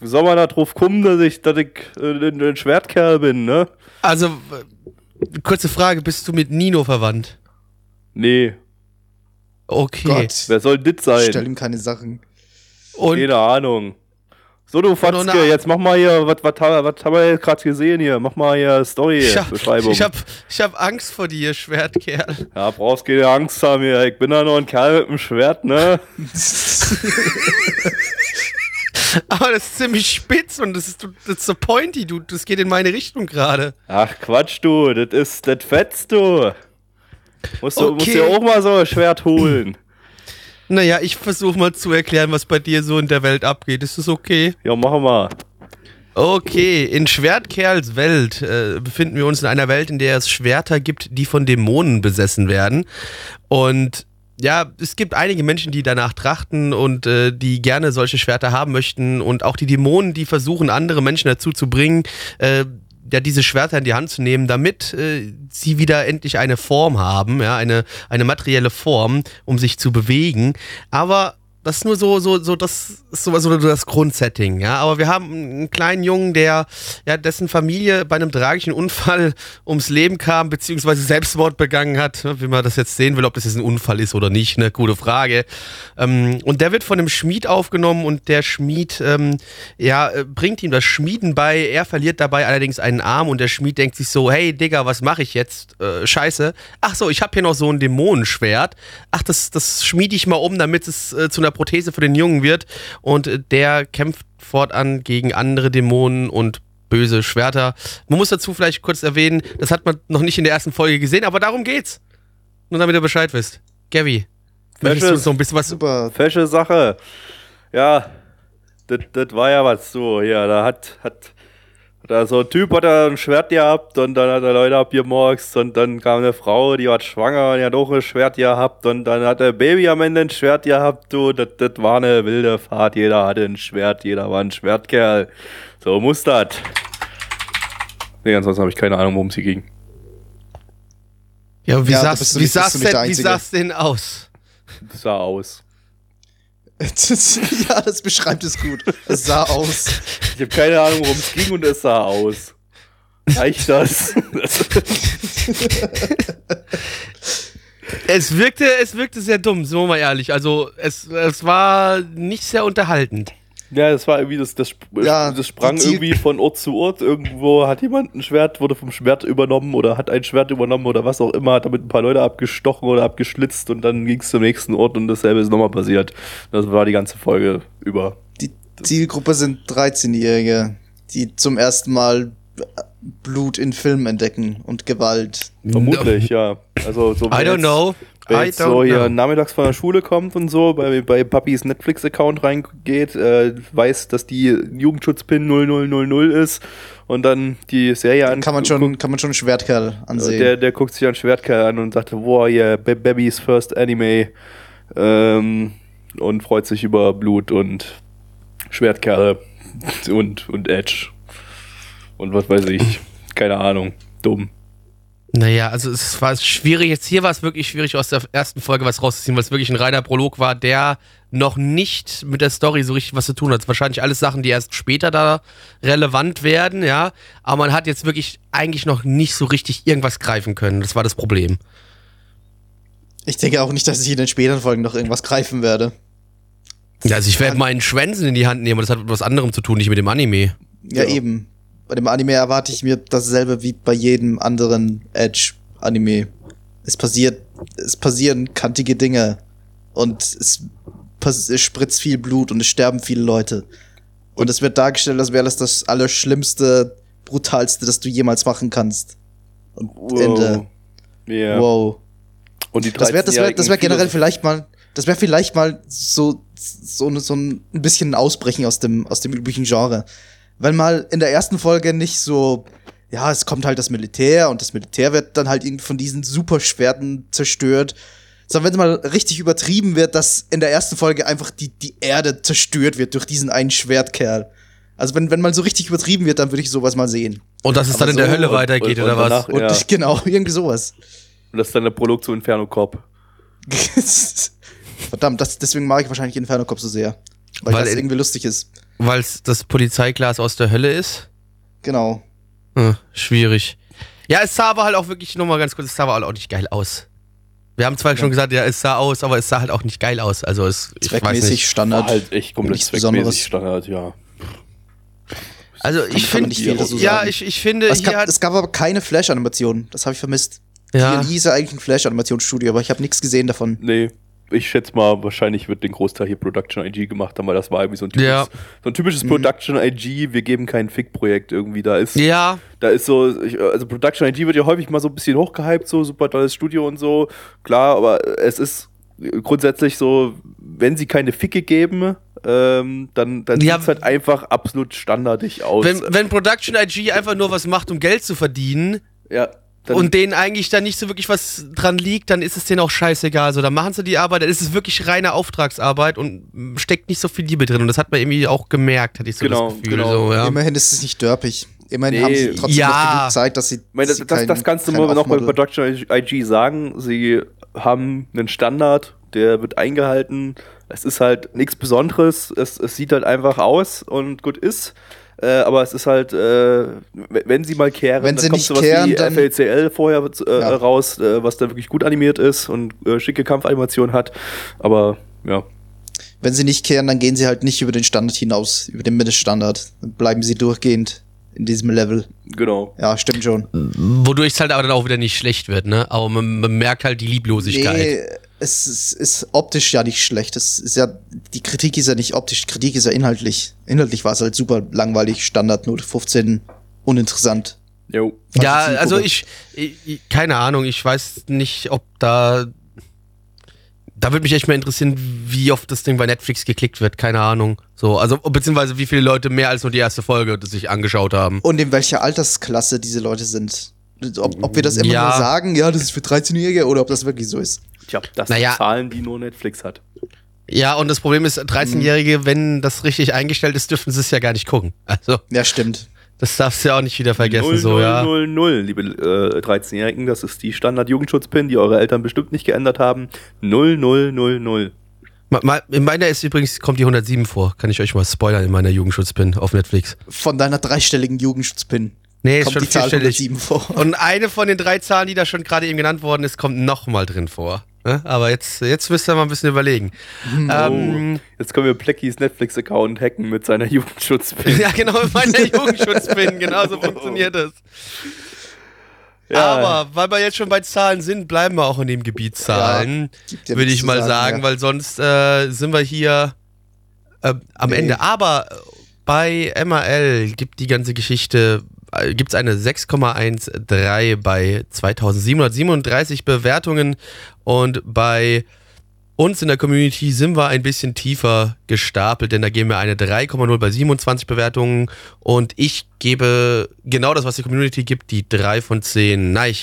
soll man da drauf kommen, dass ich, dass ich äh, ein, Schwertkerl bin, ne? Also, äh, kurze Frage, bist du mit Nino verwandt? Nee, Okay. Gott, wer soll dit stell sein? ihm keine Sachen. Und Keine Ahnung. So, du Fatzke, jetzt mach mal hier, was, was, was haben wir gerade gesehen hier? Mach mal hier Story-Beschreibung. ich, hab, ich hab Angst vor dir, Schwertkerl. Ja, brauchst keine Angst haben hier. Ich bin da nur ein Kerl mit einem Schwert, ne? Aber das ist ziemlich spitz und das ist, das ist so pointy, du, das geht in meine Richtung gerade. Ach Quatsch, du, das ist, das fetzt du. Musst du, musst Okay. dir auch mal so ein Schwert holen. Naja, ich versuche mal zu erklären, was bei dir so in der Welt abgeht. Ist das okay? Ja, machen wir. Okay, in Schwertkerls Welt äh, befinden wir uns in einer Welt, in der es Schwerter gibt, die von Dämonen besessen werden. Und ja, es gibt einige Menschen, die danach trachten und äh, die gerne solche Schwerter haben möchten. Und auch die Dämonen, die versuchen, andere Menschen dazu zu bringen, äh, ja, diese Schwerter in die Hand zu nehmen, damit äh, sie wieder endlich eine Form haben, ja, eine, eine materielle Form, um sich zu bewegen. Aber das ist nur so, so, so, das ist so, so das Grundsetting, ja. Aber wir haben einen kleinen Jungen, der, ja, dessen Familie bei einem tragischen Unfall ums Leben kam, beziehungsweise Selbstmord begangen hat. Wie man das jetzt sehen will, ob das jetzt ein Unfall ist oder nicht, eine gute Frage. Ähm, und der wird von einem Schmied aufgenommen und der Schmied, ähm, ja, äh, bringt ihm das Schmieden bei. Er verliert dabei allerdings einen Arm und der Schmied denkt sich so, hey Digga, was mache ich jetzt? Äh, scheiße. Ach so, ich habe hier noch so ein Dämonenschwert. Ach, das, das schmiede ich mal um, damit es äh, zu einer Prothese für den Jungen wird. Und äh, der kämpft fortan gegen andere Dämonen und böse Schwerter. Man muss dazu vielleicht kurz erwähnen, das hat man noch nicht in der ersten Folge gesehen, aber darum geht's. Nur damit ihr Bescheid wisst. Gabby, möchtest du uns noch ein bisschen was Super. Fesche Sache. Ja, das war ja was so. Ja, da hat, hat, da so ein Typ hat da ein Schwert gehabt und dann hat er Leute abgemorxt und dann kam eine Frau, die war schwanger und die hat auch ein Schwert gehabt und dann hat der Baby am Ende ein Schwert gehabt. Du, das das war eine wilde Fahrt. Jeder hatte ein Schwert, jeder war ein Schwertkerl. So muss das. Nee, ansonsten habe ich keine Ahnung, worum es hier ging. Ja, wie Ja, sah's, wie sah's denn, wie Einzige. sah's denn aus? Das sah aus. ja, das beschreibt es gut. Es sah aus. Ich habe keine Ahnung, worum es ging und es sah aus. Reicht das? Es wirkte, es wirkte sehr dumm, sind wir mal ehrlich. Also es, es war nicht sehr unterhaltend. Ja, das war irgendwie, das, das, sp- Ja, das sprang irgendwie von Ort zu Ort. Irgendwo hat jemand ein Schwert, wurde vom Schwert übernommen oder hat ein Schwert übernommen oder was auch immer, hat damit ein paar Leute abgestochen oder abgeschlitzt und dann ging es zum nächsten Ort und dasselbe ist nochmal passiert. Das war die ganze Folge über. Die Zielgruppe sind 13-Jährige, die zum ersten Mal Blut in Filmen entdecken und Gewalt. Vermutlich, ja. Also so I don't know. Wer jetzt so hier know. nachmittags von der Schule kommt und so, bei, bei Papis Netflix-Account reingeht, äh, weiß, dass die Jugendschutzpin 0000 ist und dann die Serie an. Kann man schon, kann man schon einen Schwertkerl ansehen. Der, der guckt sich einen Schwertkerl an und sagt, wow, yeah, Ba- Babys first anime. Ähm, und freut sich über Blut und Schwertkerle und, und Edge. Und was weiß ich. Keine Ahnung. Dumm. Naja, also es war schwierig. Jetzt hier war es wirklich schwierig, aus der ersten Folge was rauszuziehen, weil es wirklich ein reiner Prolog war, der noch nicht mit der Story so richtig was zu tun hat. Wahrscheinlich alles Sachen, die erst später da relevant werden, ja. Aber man hat jetzt wirklich eigentlich noch nicht so richtig irgendwas greifen können. Das war das Problem. ich denke auch nicht, dass ich in den späteren Folgen noch irgendwas greifen werde. Ja, also ich werde meinen Schwänzen in die Hand nehmen, aber das hat mit was anderem zu tun, nicht mit dem Anime. Ja, Ja. eben. Bei dem Anime erwarte ich mir dasselbe wie bei jedem anderen Edge-Anime. Es passiert, es passieren kantige Dinge. Und es es spritzt viel Blut und es sterben viele Leute. Und es wird dargestellt, als wäre das das Allerschlimmste, Brutalste, das du jemals machen kannst. Und Ende. Ja. Wow. Und die Das wäre das wär, das wär 13-jährigen generell vielleicht mal, das wäre vielleicht mal so, so, so ein bisschen ein Ausbrechen aus dem, aus dem üblichen Genre. Wenn mal in der ersten Folge nicht so, ja, es kommt halt das Militär und das Militär wird dann halt irgendwie von diesen Superschwerten zerstört. Sondern wenn es mal richtig übertrieben wird, dass in der ersten Folge einfach die, die Erde zerstört wird durch diesen einen Schwertkerl. Also wenn, wenn mal so richtig übertrieben wird, dann würde ich sowas mal sehen. Und dass es Aber dann in der so Hölle und- weitergeht, und- oder und was? danach- Und Ja. genau, irgendwie sowas. Und das ist dann der Prolog zu Inferno Cop. Verdammt, das, deswegen mag ich wahrscheinlich Inferno Cop so sehr. Weil, Weil das irgendwie lustig ist. Weil es das Polizeiglas aus der Hölle ist? Genau. Hm, schwierig. Ja, es sah aber halt auch wirklich, nochmal ganz kurz, es sah aber auch nicht geil aus. Wir haben zwar schon gesagt, ja, es sah aus, aber es sah halt auch nicht geil aus. Also es, ich weiß Zweckmäßig nicht. Standard. War halt echt komplett Nichts Besonderes. Standard, ja. Also ich finde, ja, ich, ich finde, es, gab, es gab aber keine Flash-Animation. Das habe ich vermisst. ja, Hier ist ja eigentlich ein Flash-Animationsstudio, aber ich habe nichts gesehen davon. Nee, ich schätze mal, wahrscheinlich wird den Großteil hier Production IG gemacht haben, weil das war irgendwie so ein typisches, Ja. so ein typisches Production IG, wir geben kein Fick-Projekt irgendwie. Da ist, ja, da ist so, ich, also Production IG wird ja häufig mal so ein bisschen hochgehypt, so super tolles Studio und so. Klar, aber es ist grundsätzlich so, wenn sie keine Ficke geben, ähm, dann, dann Ja. sieht's halt einfach absolut standardig aus. wenn, wenn Production IG einfach nur was macht, um Geld zu verdienen ja, dann, und denen eigentlich da nicht so wirklich was dran liegt, dann ist es denen auch scheißegal. So, dann machen sie die Arbeit, dann ist es wirklich reine Auftragsarbeit und mm, steckt nicht so viel Liebe drin. Und das hat man irgendwie auch gemerkt, hatte ich so Genau, das Gefühl. genau. So, ja. Immerhin ist es nicht dörpig. Immerhin Nee. haben sie trotzdem Ja. noch genug Zeit, dass sie. Ich meine, das, sie das, kein- das kannst du mal noch bei Production IG sagen. Sie haben einen Standard, der wird eingehalten. Es ist halt nichts Besonderes. Es, es sieht halt einfach aus und gut ist. Äh, aber es ist halt, äh, wenn sie mal kehren, Wenn dann sie kommt sowas kehren, wie dann- FLCL vorher äh, Ja. raus, äh, was da wirklich gut animiert ist und äh, schicke Kampfanimation hat. Aber ja, Wenn sie nicht kehren, dann gehen sie halt nicht über den Standard hinaus, über den Mindeststandard. Dann bleiben sie durchgehend in diesem Level. genau. Ja, stimmt schon. Wodurch es halt aber dann auch wieder nicht schlecht wird, ne? Aber man, man merkt halt die Lieblosigkeit. Nee, es ist, ist optisch ja nicht schlecht. Es ist ja, die Kritik ist ja nicht optisch, die Kritik ist ja inhaltlich. Inhaltlich war es halt super langweilig, Standard, Note 15, uninteressant. Jo. Ja, also ich, ich, keine Ahnung, ich weiß nicht, ob da. Da würde mich echt mal interessieren, wie oft das Ding bei Netflix geklickt wird, keine Ahnung. So, also, beziehungsweise wie viele Leute mehr als nur die erste Folge sich angeschaut haben. Und in welcher Altersklasse diese Leute sind. Ob, ob wir das immer Ja. nur sagen, ja, das ist für 13-Jährige oder ob das wirklich so ist. Tja, das Naja. sind Zahlen, die nur Netflix hat. Ja, und das Problem ist, 13-Jährige, wenn das richtig eingestellt ist, dürfen sie es ja gar nicht gucken. Also, Ja, stimmt. das darfst du ja auch nicht wieder vergessen, 0, so, 0, ja. 0, 0, liebe äh, 13-Jährigen, das ist die Standard-Jugendschutzpin, die eure Eltern bestimmt nicht geändert haben. 0, 0, 0, 0. Ma- ma- In meiner ist übrigens, kommt die 107 vor. Kann ich euch mal spoilern in meiner Jugendschutzpin auf Netflix. Von deiner dreistelligen Jugendschutzpin Nee, ist kommt schon die Zahl vierstellig. 107 vor. Und eine von den drei Zahlen, die da schon gerade eben genannt worden ist, kommt nochmal drin vor. Ne? Aber jetzt, jetzt müsst ihr mal ein bisschen überlegen. Ähm, Oh, jetzt können wir Pleckys Netflix-Account hacken mit seiner Jugendschutzpin. ja, genau, mit meiner Jugendschutzpin. Genau so funktioniert das. Aber weil wir jetzt schon bei Zahlen sind, bleiben wir auch in dem Gebiet Zahlen. ja würde ich mal sagen, sagen, ja. weil sonst äh, sind wir hier äh, am Nee. Ende. Aber bei MRL gibt die ganze Geschichte, gibt es eine 6,13 bei 2737 Bewertungen und bei uns in der Community sind wir ein bisschen tiefer gestapelt, denn da geben wir eine 3,0 bei 27 Bewertungen und ich gebe genau das, was die Community gibt, die 3 von 10. Nein.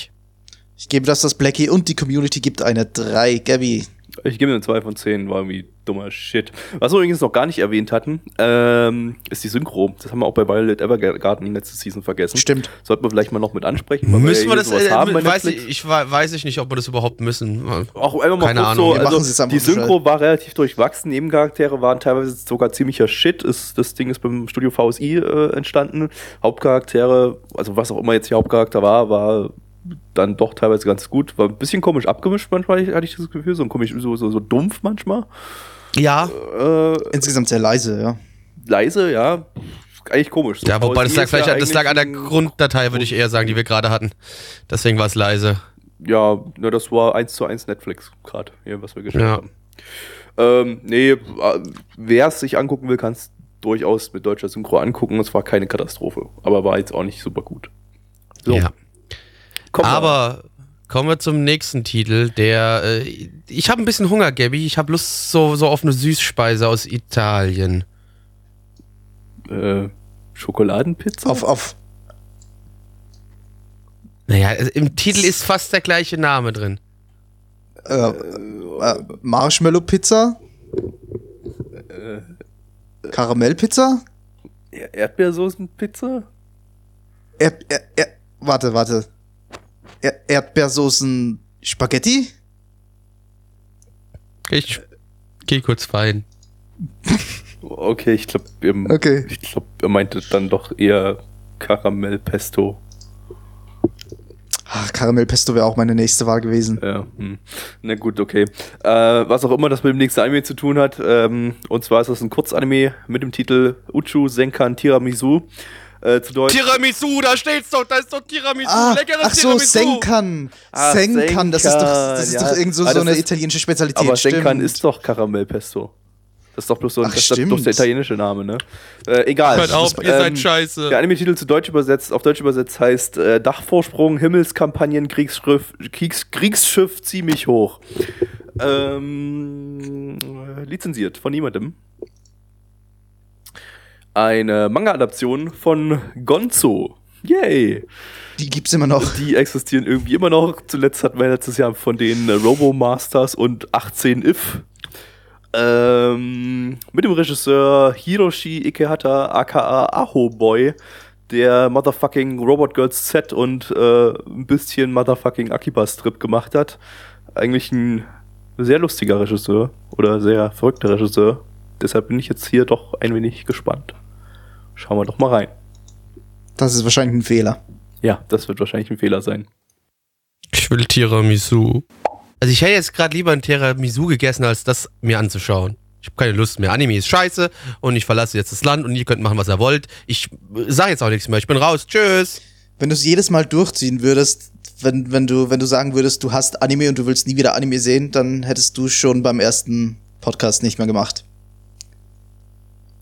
Ich gebe das, das Blackie und die Community gibt eine 3. Gabby. Ich gebe mir eine 2 von 10, war irgendwie dummer Shit. Was wir übrigens noch gar nicht erwähnt hatten, ähm, ist die Synchro. Das haben wir auch bei Violet Evergarden letzte Season vergessen. Stimmt. Sollten wir vielleicht mal noch mit ansprechen. Müssen ja wir hier das, äh, haben bei weiß ich, ich weiß ich nicht, ob wir das überhaupt müssen. Auch einfach mal Keine kurz Ahnung. so, Wir also die Synchro war relativ durchwachsen, Nebencharaktere waren teilweise sogar ziemlicher Shit. Ist, das Ding ist beim Studio VSI äh, entstanden. Hauptcharaktere, also was auch immer jetzt der Hauptcharakter war, war dann doch teilweise ganz gut. War ein bisschen komisch abgemischt manchmal, hatte ich das Gefühl, so ein komisch, so, so, so dumpf manchmal. Ja, Äh, Insgesamt sehr leise, ja. leise, ja. Eigentlich komisch. So ja, wobei das lag vielleicht, ja das lag an der Grunddatei, würde ich eher sagen, die wir gerade hatten. Deswegen war es leise. Ja, ne, das war eins zu eins Netflix gerade, was wir gestellt Ja. haben. Ähm, nee, äh, wer es sich angucken will, kann es durchaus mit deutscher Synchro angucken. Es war keine Katastrophe, aber war jetzt auch nicht super gut. So, Ja. komm mal. Aber kommen wir zum nächsten Titel, der. Äh, ich habe ein bisschen Hunger, Gabby. Ich habe Lust so, so auf eine Süßspeise aus Italien. äh, Schokoladenpizza? Auf, auf. Naja, also im Titel ist fast der gleiche Name drin. Äh, äh, Marshmallow-Pizza? Karamellpizza? Er Erdbeersoßenpizza? Erd, er, er, warte, warte. Er, Erdbeersoßen Spaghetti? Ich geh kurz rein. Okay, ich glaube, Okay. ich glaub, er meinte dann doch eher Karamellpesto. Ach, Karamellpesto wäre auch meine nächste Wahl gewesen. Ja, hm. na gut, okay. Äh, was auch immer das mit dem nächsten Anime zu tun hat, ähm, und zwar ist das ein Kurzanime mit dem Titel Uchu Senkan Tiramisu. Äh, zu Deutsch. Tiramisu, da steht's doch, da ist doch Tiramisu, Ah, leckeres ach so, Tiramisu. Senkan. Ah, Senkan, das ist doch, das ist Senkan, doch irgend so, ja. Ah, so das eine ist- italienische Spezialität. aber Senkan stimmt. ist doch Karamellpesto. Das ist doch bloß so ein, Ach, das ist doch stimmt. der italienische Name, ne? Äh, egal. Hört auf, ihr Ähm, seid scheiße. Der Anime-Titel zu Deutsch übersetzt, auf Deutsch übersetzt heißt äh, Dachvorsprung, Himmelskampagnen, Kriegsschiff, Kriegs, Kriegsschiff ziemlich hoch. Ähm, äh, lizenziert von niemandem. Eine Manga-Adaption von Gonzo. Yay! Die gibt's immer noch. Die existieren irgendwie immer noch. Zuletzt hatten wir letztes Jahr von den Robo Masters und 18 If. Ähm, mit dem Regisseur Hiroshi Ikehata, aka Aho Boy, der Motherfucking Robot Girls Z und äh, ein bisschen Motherfucking Akiba Strip gemacht hat. Eigentlich ein sehr lustiger Regisseur oder sehr verrückter Regisseur. Deshalb bin ich jetzt hier doch ein wenig gespannt. Schauen wir doch mal rein. Das ist wahrscheinlich ein Fehler. Ja, das wird wahrscheinlich ein Fehler sein. Ich will Tiramisu. Also ich hätte jetzt gerade lieber ein Tiramisu gegessen, als das mir anzuschauen. Ich habe keine Lust mehr. Anime ist scheiße und ich verlasse jetzt das Land und ihr könnt machen, was ihr wollt. Ich sage jetzt auch nichts mehr. Ich bin raus. Tschüss. Wenn du es jedes Mal durchziehen würdest, wenn, wenn, du, wenn du sagen würdest, du hast Anime und du willst nie wieder Anime sehen, dann hättest du schon beim ersten Podcast nicht mehr gemacht.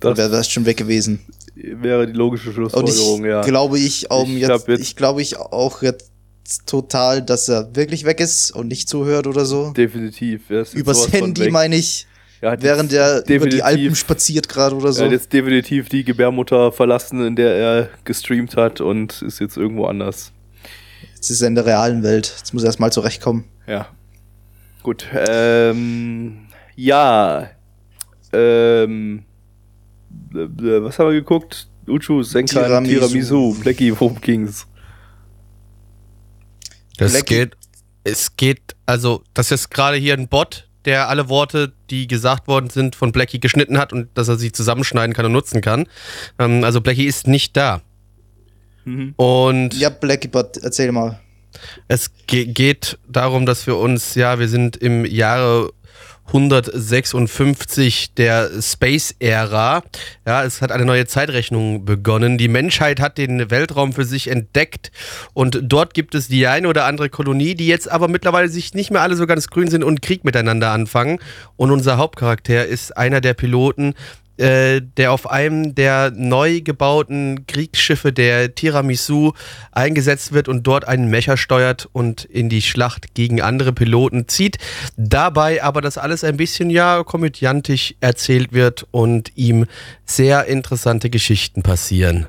Dann Das wärst schon weg gewesen. Wäre die logische Schlussfolgerung, ich ja. glaube ich auch Ich jetzt, hab jetzt- ich glaube ich auch jetzt total, dass er wirklich weg ist und nicht zuhört oder so. Definitiv. Er ist Übers Handy meine ich, Er während er über die Alpen spaziert gerade oder Er so. hat jetzt definitiv die Gebärmutter verlassen, in der er gestreamt hat und ist jetzt irgendwo anders. Jetzt ist er in der realen Welt. Jetzt muss er erst mal zurechtkommen. Ja. Gut. Ähm, ja. Ähm, äh, äh, was haben wir geguckt? Uchu, Senkan, Tiramisu. Tiramisu. Blackie, worum ging's? Das Lecky. geht. Es geht, also, das ist gerade hier ein Bot, der alle Worte, die gesagt worden sind, von Blackie geschnitten hat und dass er sie zusammenschneiden kann und nutzen kann. Ähm, also Blackie ist nicht da. Mhm. Und Ja, Blackie Bot, erzähl mal. Es ge geht darum, dass wir uns, ja, wir sind im Jahre 156 der Space-Ära. Ja, es hat eine neue Zeitrechnung begonnen. Die Menschheit hat den Weltraum für sich entdeckt und dort gibt es die eine oder andere Kolonie, die jetzt aber mittlerweile sich nicht mehr alle so ganz grün sind und Krieg miteinander anfangen. Und unser Hauptcharakter ist einer der Piloten, äh, der auf einem der neu gebauten Kriegsschiffe der Tiramisu eingesetzt wird und dort einen Mecher steuert und in die Schlacht gegen andere Piloten zieht. Dabei aber das alles ein bisschen ja komödiantisch erzählt wird und ihm sehr interessante Geschichten passieren.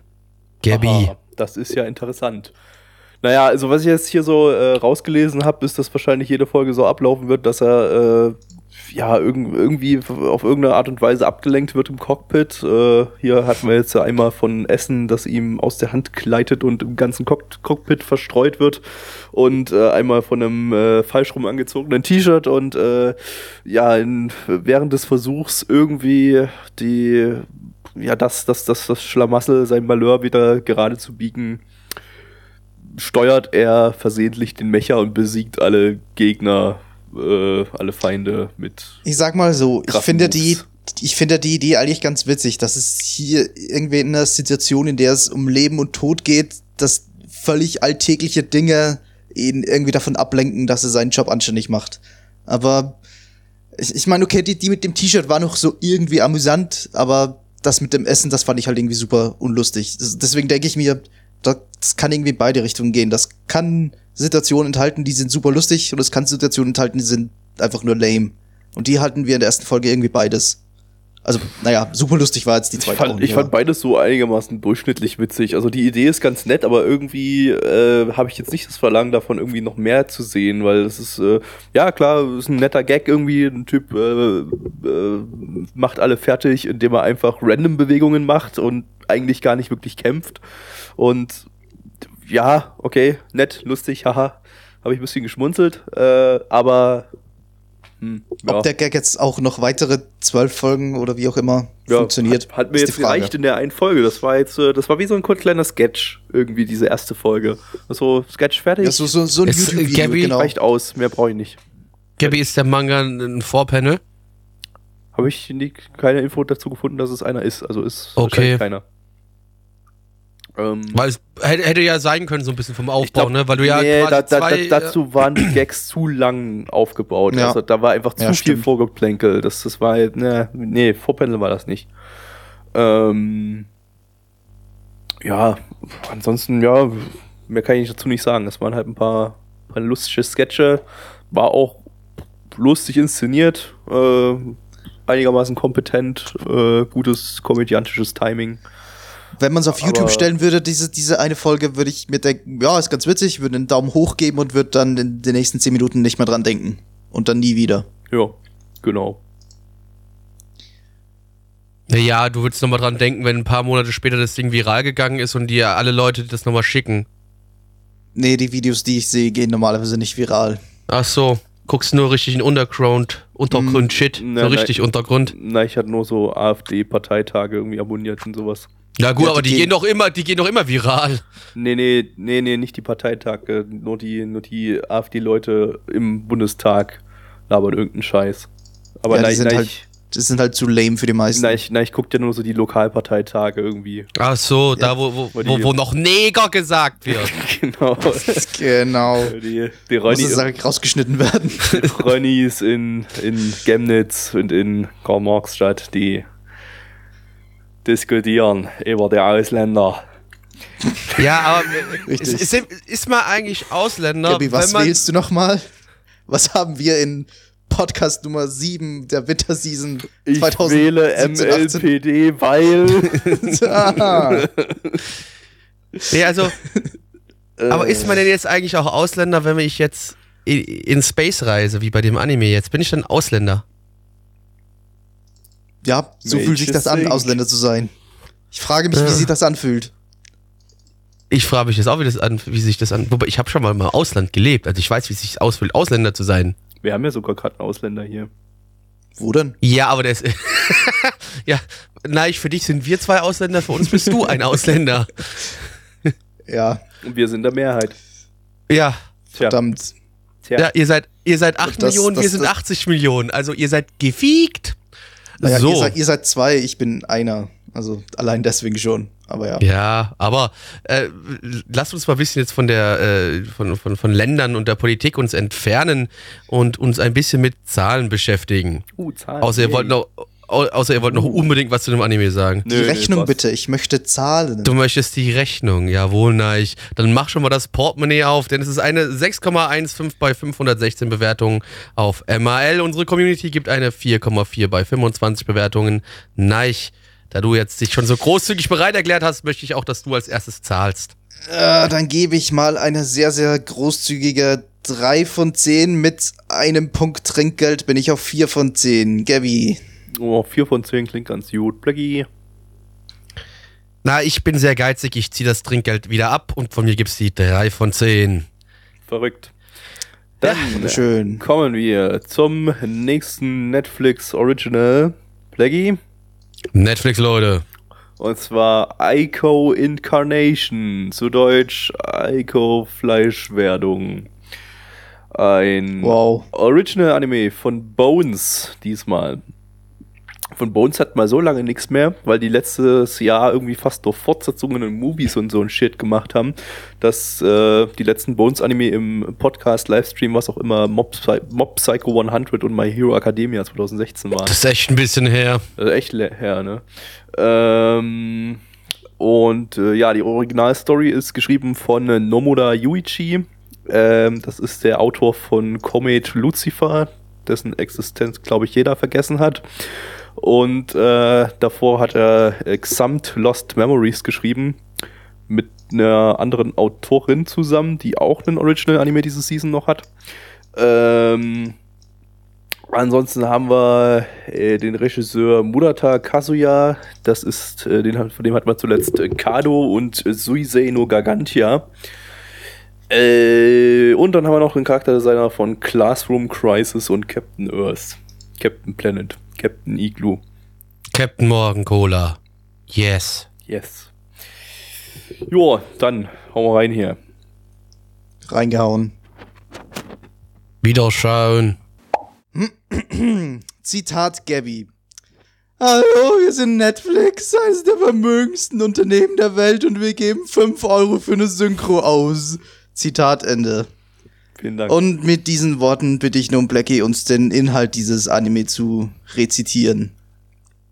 Gabby. Aha, das ist ja interessant. Naja, also was ich jetzt hier so äh, rausgelesen habe, ist, dass wahrscheinlich jede Folge so ablaufen wird, dass er äh, ja irg irgendwie auf irgendeine Art und Weise abgelenkt wird im Cockpit. Äh, hier hatten wir jetzt ja einmal von Essen, das ihm aus der Hand gleitet und im ganzen Cock Cockpit verstreut wird. Und äh, einmal von einem äh, falsch rum angezogenen T-Shirt und äh, ja, in, während des Versuchs irgendwie die ja, das, das, das, das Schlamassel, sein Malheur wieder gerade zu biegen, steuert er versehentlich den Mecher und besiegt alle Gegner, äh, alle Feinde mit. Ich sag mal so, ich finde die, ich finde die Idee eigentlich ganz witzig, dass es hier irgendwie in einer Situation, in der es um Leben und Tod geht, dass völlig alltägliche Dinge ihn irgendwie davon ablenken, dass er seinen Job anständig macht. Aber Ich, ich meine, okay, die, die mit dem T-Shirt war noch so irgendwie amüsant, aber das mit dem Essen, das fand ich halt irgendwie super unlustig. Deswegen denke ich mir, das kann irgendwie in beide Richtungen gehen. Das kann Situationen enthalten, die sind super lustig, und es kann Situationen enthalten, die sind einfach nur lame. Und die hatten wir in der ersten Folge irgendwie beides. Also, naja, super lustig war jetzt die Ich zweite fand, auch ich nicht, fand beides so einigermaßen durchschnittlich witzig. Also die Idee ist ganz nett, aber irgendwie äh, habe ich jetzt nicht das Verlangen davon, irgendwie noch mehr zu sehen, weil es ist, äh, ja klar, es ist ein netter Gag irgendwie. Ein Typ äh, äh, macht alle fertig, indem er einfach random Bewegungen macht und eigentlich gar nicht wirklich kämpft. Und ja, okay, nett, lustig, haha. Habe ich ein bisschen geschmunzelt, äh, aber hm, ja. Ob der Gag jetzt auch noch weitere zwölf Folgen oder wie auch immer funktioniert, Hat, hat mir ist jetzt gereicht in der einen Folge. Das war jetzt, äh, das war wie so ein kurz kleiner Sketch irgendwie diese erste Folge. So Sketch fertig. Ja, so, so, so ein äh, YouTube-Video, Gabby- genau. reicht aus. Mehr brauche ich nicht. Gabby, ist der Manga ein Vorpanel? Habe ich nie, keine Info dazu gefunden, dass es einer ist. Also ist Okay. wahrscheinlich keiner. Ähm, Weil es hätte, hätte ja sein können, so ein bisschen vom Aufbau, glaub, ne? Weil du ja nee, da, da, zwei, da, dazu waren die Gags zu lang aufgebaut. Ja. Also da war einfach zu Ja, viel stimmt. Vorgeplänkel. Das, das war, ne, nee, Vorpendel war das nicht. Ähm, ja, ansonsten, ja, mehr kann ich dazu nicht sagen. Das waren halt ein paar, paar lustige Sketche. War auch lustig inszeniert, äh, einigermaßen kompetent, äh, gutes komödiantisches Timing. Wenn man es auf YouTube Aber- stellen würde, diese, diese eine Folge, würde ich mir denken, ja, ist ganz witzig, würde einen Daumen hoch geben und würde dann in den nächsten zehn Minuten nicht mehr dran denken. Und dann nie wieder. Ja, genau. Ja, du würdest nochmal dran denken, wenn ein paar Monate später das Ding viral gegangen ist und dir alle Leute das nochmal schicken. Nee, die Videos, die ich sehe, gehen normalerweise nicht viral. Ach so, guckst nur richtig in Untergrund, Untergrund-Shit, Na, so richtig Untergrund. Na, ich hatte nur so AfD-Parteitage irgendwie abonniert und sowas. Ja gut, Ja, aber die die gehen- gehen doch immer, die gehen doch immer viral. Nee, nee, nee, nee, nicht die Parteitage, nur die, nur die AfD-Leute im Bundestag labern irgendeinen Scheiß. Aber Ja, die nein, sind nein, halt- ich, Das sind halt zu lame für die meisten. nein, ich, nein, ich guck ja nur so die Lokalparteitage irgendwie. Ach so, da wo, wo, Wo wo, noch Neger gesagt wird. genau. Genau. die, die, Muss Ronny, das halt rausgeschnitten werden. die Ronnies in, in Chemnitz und in Karl-Marx-Stadt, die diskutieren über die Ausländer. ja, aber ist, ist, ist man eigentlich Ausländer, Gabi, was wenn man, wählst du nochmal? Was haben wir in Podcast Nummer 7 der Winterseason Ich 2017, wähle 18? MLPD, weil. Ah, nee, also, aber Äh, ist man denn jetzt eigentlich auch Ausländer, wenn ich jetzt in, in Space reise, wie bei dem Anime jetzt? Bin ich dann Ausländer? Ja, so fühlt sich das an? Ausländer zu sein. Ich frage mich, wie Ja. sich das anfühlt. Ich frage mich jetzt auch, wie, das an, wie sich das an. Wobei, ich habe schon mal im Ausland gelebt. Also ich weiß, wie es sich ausfühlt, Ausländer zu sein. Wir haben ja sogar gerade einen Ausländer hier. Wo denn? Ja, aber der ist. ja, nein, für dich sind wir zwei Ausländer, für uns bist du ein Ausländer. Ja, Und wir sind der Mehrheit. Ja. Verdammt. tja. Ja, ihr seid, ihr seid 8 Das- Millionen, das- wir sind das- 80 Millionen. Also ihr seid gefiegt. Naja, so. ihr, seid, ihr seid zwei, ich bin einer. Also allein deswegen schon. Aber ja. Ja, aber äh, lasst uns mal ein bisschen jetzt von der äh, von, von, von Ländern und der Politik uns entfernen und uns ein bisschen mit Zahlen beschäftigen. Uh, Zahlen. Außer ihr wollt noch außer ihr wollt noch unbedingt was zu dem Anime sagen. Die Rechnung bitte, ich möchte zahlen. Du möchtest die Rechnung, jawohl, nein. Dann mach schon mal das Portemonnaie auf, denn es ist eine 6,15 bei 516 Bewertungen auf MAL. Unsere Community gibt eine 4,4 bei 25 Bewertungen. Nein, da du jetzt dich schon so großzügig bereit erklärt hast, möchte ich auch, dass du als erstes zahlst. Äh, dann gebe ich mal eine sehr, sehr großzügige 3 von 10 mit einem Punkt Trinkgeld bin ich auf 4 von 10. Gabby. Oh, 4 von 10 klingt ganz gut. Blackie. Na, ich bin sehr geizig, ich ziehe das Trinkgeld wieder ab und von mir gibt's die 3 von 10. Verrückt. Dann Schön. kommen wir zum nächsten Netflix Original. Blackie. Netflix, Leute. Und zwar Ico Incarnation. Zu Deutsch Ico Fleischwerdung. Ein Wow. Original Anime von Bones diesmal. Von Bones hat mal so lange nichts mehr, weil die letztes Jahr irgendwie fast nur Fortsetzungen und Movies und so ein Shit gemacht haben, dass äh, die letzten Bones-Anime im Podcast, Livestream, was auch immer, Mob, Psy Mob Psycho 100 und My Hero Academia 2016 waren. Das ist echt ein bisschen her. Also echt her, ne? Ähm, und äh, ja, die Originalstory ist geschrieben von äh, Nomoda Yuichi. Ähm, das ist der Autor von Comet Lucifer, dessen Existenz, glaube ich, jeder vergessen hat. Und äh, davor hat er Xamt Lost Memories geschrieben mit einer anderen Autorin zusammen, die auch einen Original Anime diese Season noch hat. Ähm, ansonsten haben wir äh, den Regisseur Murata Kazuya. Das ist, äh, den, von dem hat man zuletzt äh, Kado und Suisei no Gargantia. Äh, und dann haben wir noch den Charakterdesigner von Classroom Crisis und Captain Earth. Captain Planet. Captain Igloo. Captain Morgan Cola. Yes. Yes. Joa, dann hauen wir rein hier. Reingehauen. Wieder schauen. Zitat Gabby. Hallo, wir sind Netflix, eines der vermögendsten Unternehmen der Welt und wir geben 5 Euro für eine Synchro aus. Zitat Ende. Vielen Dank. Und mit diesen Worten bitte ich nun Blackie, uns den Inhalt dieses Anime zu rezitieren.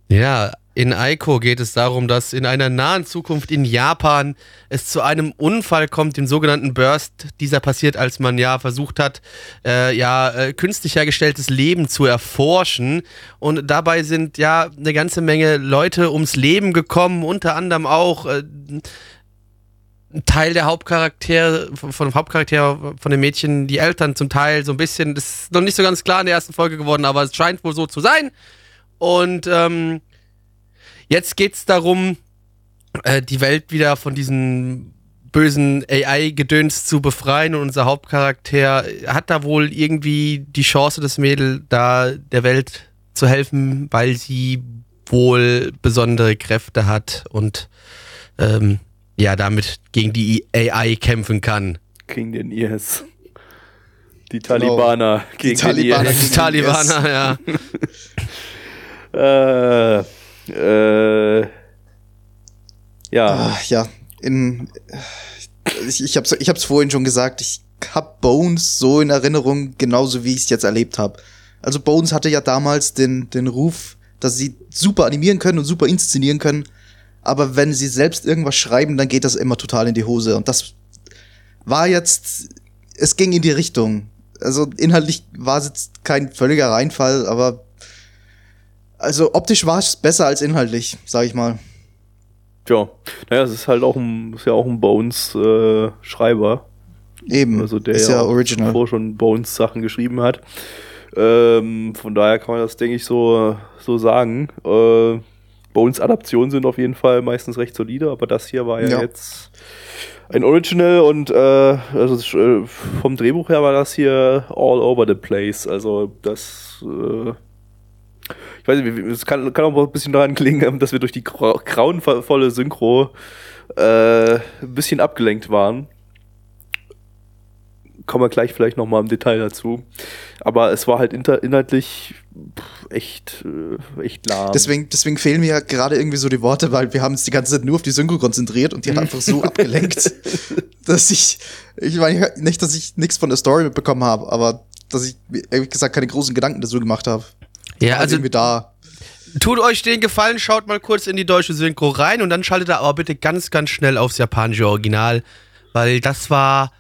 Ja, in Aiko geht es darum, dass in einer nahen Zukunft in Japan es zu einem Unfall kommt, dem sogenannten Burst. Dieser passiert, als man ja versucht hat, äh, ja, äh, künstlich hergestelltes Leben zu erforschen. Und dabei sind ja eine ganze Menge Leute ums Leben gekommen, unter anderem auch äh, Teil der Hauptcharaktere, von dem Hauptcharakter von den Mädchen, die Eltern zum Teil so ein bisschen, das ist noch nicht so ganz klar in der ersten Folge geworden, aber es scheint wohl so zu sein. Und ähm, Jetzt geht es darum, äh, die Welt wieder von diesen bösen AI-Gedöns zu befreien und unser Hauptcharakter hat da wohl irgendwie die Chance, das Mädel da der Welt zu helfen, weil sie wohl besondere Kräfte hat und ähm, ja, damit gegen die AI kämpfen kann. Gegen den IS. Die Talibaner genau. gegen die Talibaner den IS. Die Talibaner, ja. äh, äh, ja. Ah, ja, in, ich, ich hab's, ich hab's vorhin schon gesagt, ich hab Bones so in Erinnerung, genauso wie ich es jetzt erlebt habe. Also Bones hatte ja damals den, den Ruf, dass sie super animieren können und super inszenieren können, aber wenn sie selbst irgendwas schreiben, dann geht das immer total in die Hose. Und das war jetzt, es ging in die Richtung. Also inhaltlich war es jetzt kein völliger Reinfall, aber also optisch war es besser als inhaltlich, sag ich mal. Ja, naja, es ist halt auch ein, ist ja auch ein Bones-Schreiber. Eben, also der ist ja auch original. zuvor schon Bones-Sachen geschrieben hat. Ähm, von daher kann man das, denke ich, so, so sagen. Äh, Bones-Adaptionen sind auf jeden Fall meistens recht solide, aber das hier war ja, Ja. jetzt ein Original und äh, also äh, vom Drehbuch her war das hier all over the place. Also das äh, ich weiß nicht, es kann, kann auch ein bisschen daran klingen, dass wir durch die grau- grauenvolle Synchro äh, ein bisschen abgelenkt waren. Kommen wir gleich vielleicht nochmal im Detail dazu. Aber es war halt inhaltlich echt, äh, echt lahm. Deswegen, deswegen fehlen mir ja gerade irgendwie so die Worte, weil wir haben uns die ganze Zeit nur auf die Synchro konzentriert und die hat einfach so abgelenkt, dass ich, ich meine nicht, dass ich nichts von der Story mitbekommen habe, aber dass ich, ehrlich gesagt, keine großen Gedanken dazu gemacht habe. Ja, also irgendwie da. tut euch den Gefallen, schaut mal kurz in die deutsche Synchro rein und dann schaltet da aber bitte ganz, ganz schnell aufs japanische Original, weil das war,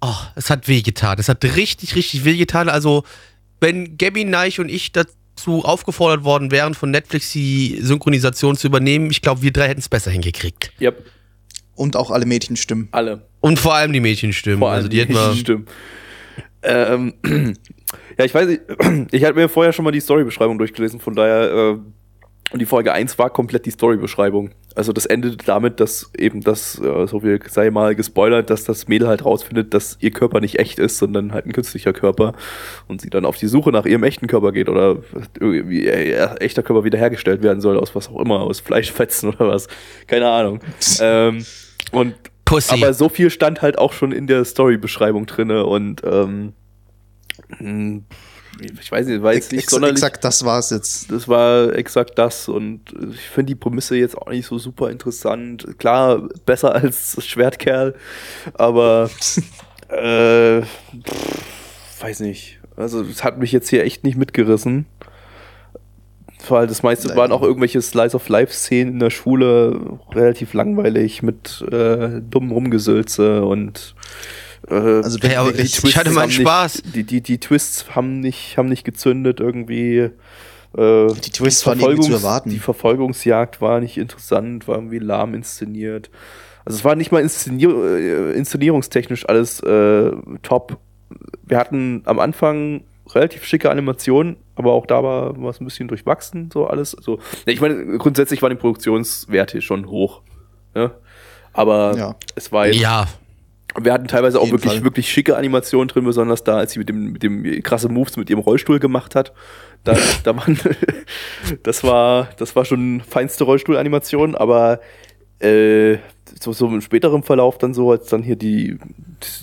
oh, es hat wehgetan. Es hat richtig, richtig wehgetan. Also, wenn Gabby, Neich und ich dazu aufgefordert worden wären, von Netflix die Synchronisation zu übernehmen, ich glaube, wir drei hätten es besser hingekriegt. Yep, Und auch alle Mädchen stimmen. alle. Und vor allem die Mädchenstimmen. Vor allem also, die hätten wir. Stimmt. Ähm, ja, ich weiß nicht, ich hatte mir vorher schon mal die Storybeschreibung durchgelesen, von daher, äh, und die Folge 1 war komplett die Storybeschreibung. Also das endete damit, dass eben das, äh, so viel sei mal gespoilert, dass das Mädel halt rausfindet, dass ihr Körper nicht echt ist, sondern halt ein künstlicher Körper und sie dann auf die Suche nach ihrem echten Körper geht oder irgendwie ihr echter Körper wiederhergestellt werden soll, aus was auch immer, aus Fleischfetzen oder was. Keine Ahnung. ähm, und Pussy. aber so viel stand halt auch schon in der Story-Beschreibung drinne und ähm, mh, ich weiß nicht, war jetzt nicht Ex sonderlich. exakt das war's jetzt. Das war exakt das und ich finde die Prämisse jetzt auch nicht so super interessant. Klar, besser als Schwertkerl, aber äh, pff, weiß nicht. Also es hat mich jetzt hier echt nicht mitgerissen. Weil das meiste Nein. waren auch irgendwelche Slice of Life-Szenen in der Schule, relativ langweilig mit äh, dummem Rumgesülze und äh, Also aber wirklich- ich- ich hatte meinen Spaß. Nicht, die, die, die Twists haben nicht, haben nicht gezündet irgendwie. Äh, Die Twists waren irgendwie zu erwarten. Die Verfolgungsjagd war nicht interessant, war irgendwie lahm inszeniert. Also es war nicht mal inszenier äh, inszenierungstechnisch alles äh, top. Wir hatten am Anfang relativ schicke Animationen, aber auch da war es ein bisschen durchwachsen, so alles. Also, ja, ich meine, grundsätzlich waren die Produktionswerte schon hoch. Ne? Aber Ja. es war jetzt Ja, wir hatten teilweise auch wirklich, Fall. wirklich schicke Animationen drin, besonders da, als sie mit dem, mit dem krasse Moves mit ihrem Rollstuhl gemacht hat. Da, da waren, das war, das war schon feinste Rollstuhlanimation, aber äh, so, so im späteren Verlauf dann so, als dann hier die,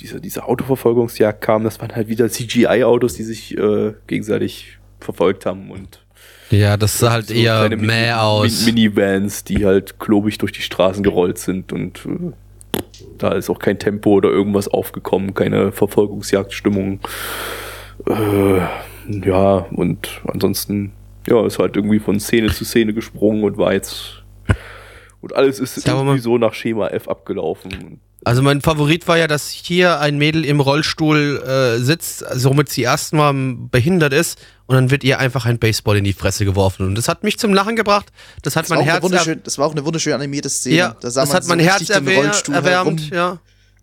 diese, diese Autoverfolgungsjagd kam, das waren halt wieder CGI-Autos, die sich äh, gegenseitig verfolgt haben und ja, das sah halt so eher mäh aus. Min- Minivans, die halt klobig durch die Straßen gerollt sind und äh, da ist auch kein Tempo oder irgendwas aufgekommen, keine Verfolgungsjagdstimmung. Äh, ja, und ansonsten, ja, ist halt irgendwie von Szene zu Szene gesprungen und war jetzt. Und alles ist irgendwie so nach Schema F abgelaufen. Also mein Favorit war ja, dass hier ein Mädel im Rollstuhl äh, sitzt, somit sie erstmal behindert ist und dann wird ihr einfach ein Baseball in die Fresse geworfen. Und das hat mich zum Lachen gebracht. Das hat Das mein Herz wunderschön, das war auch eine wunderschön animierte Szene. Ja, da das hat mein so Herz richtig den erwär Rollstuhl erwärmt. herum, Ja,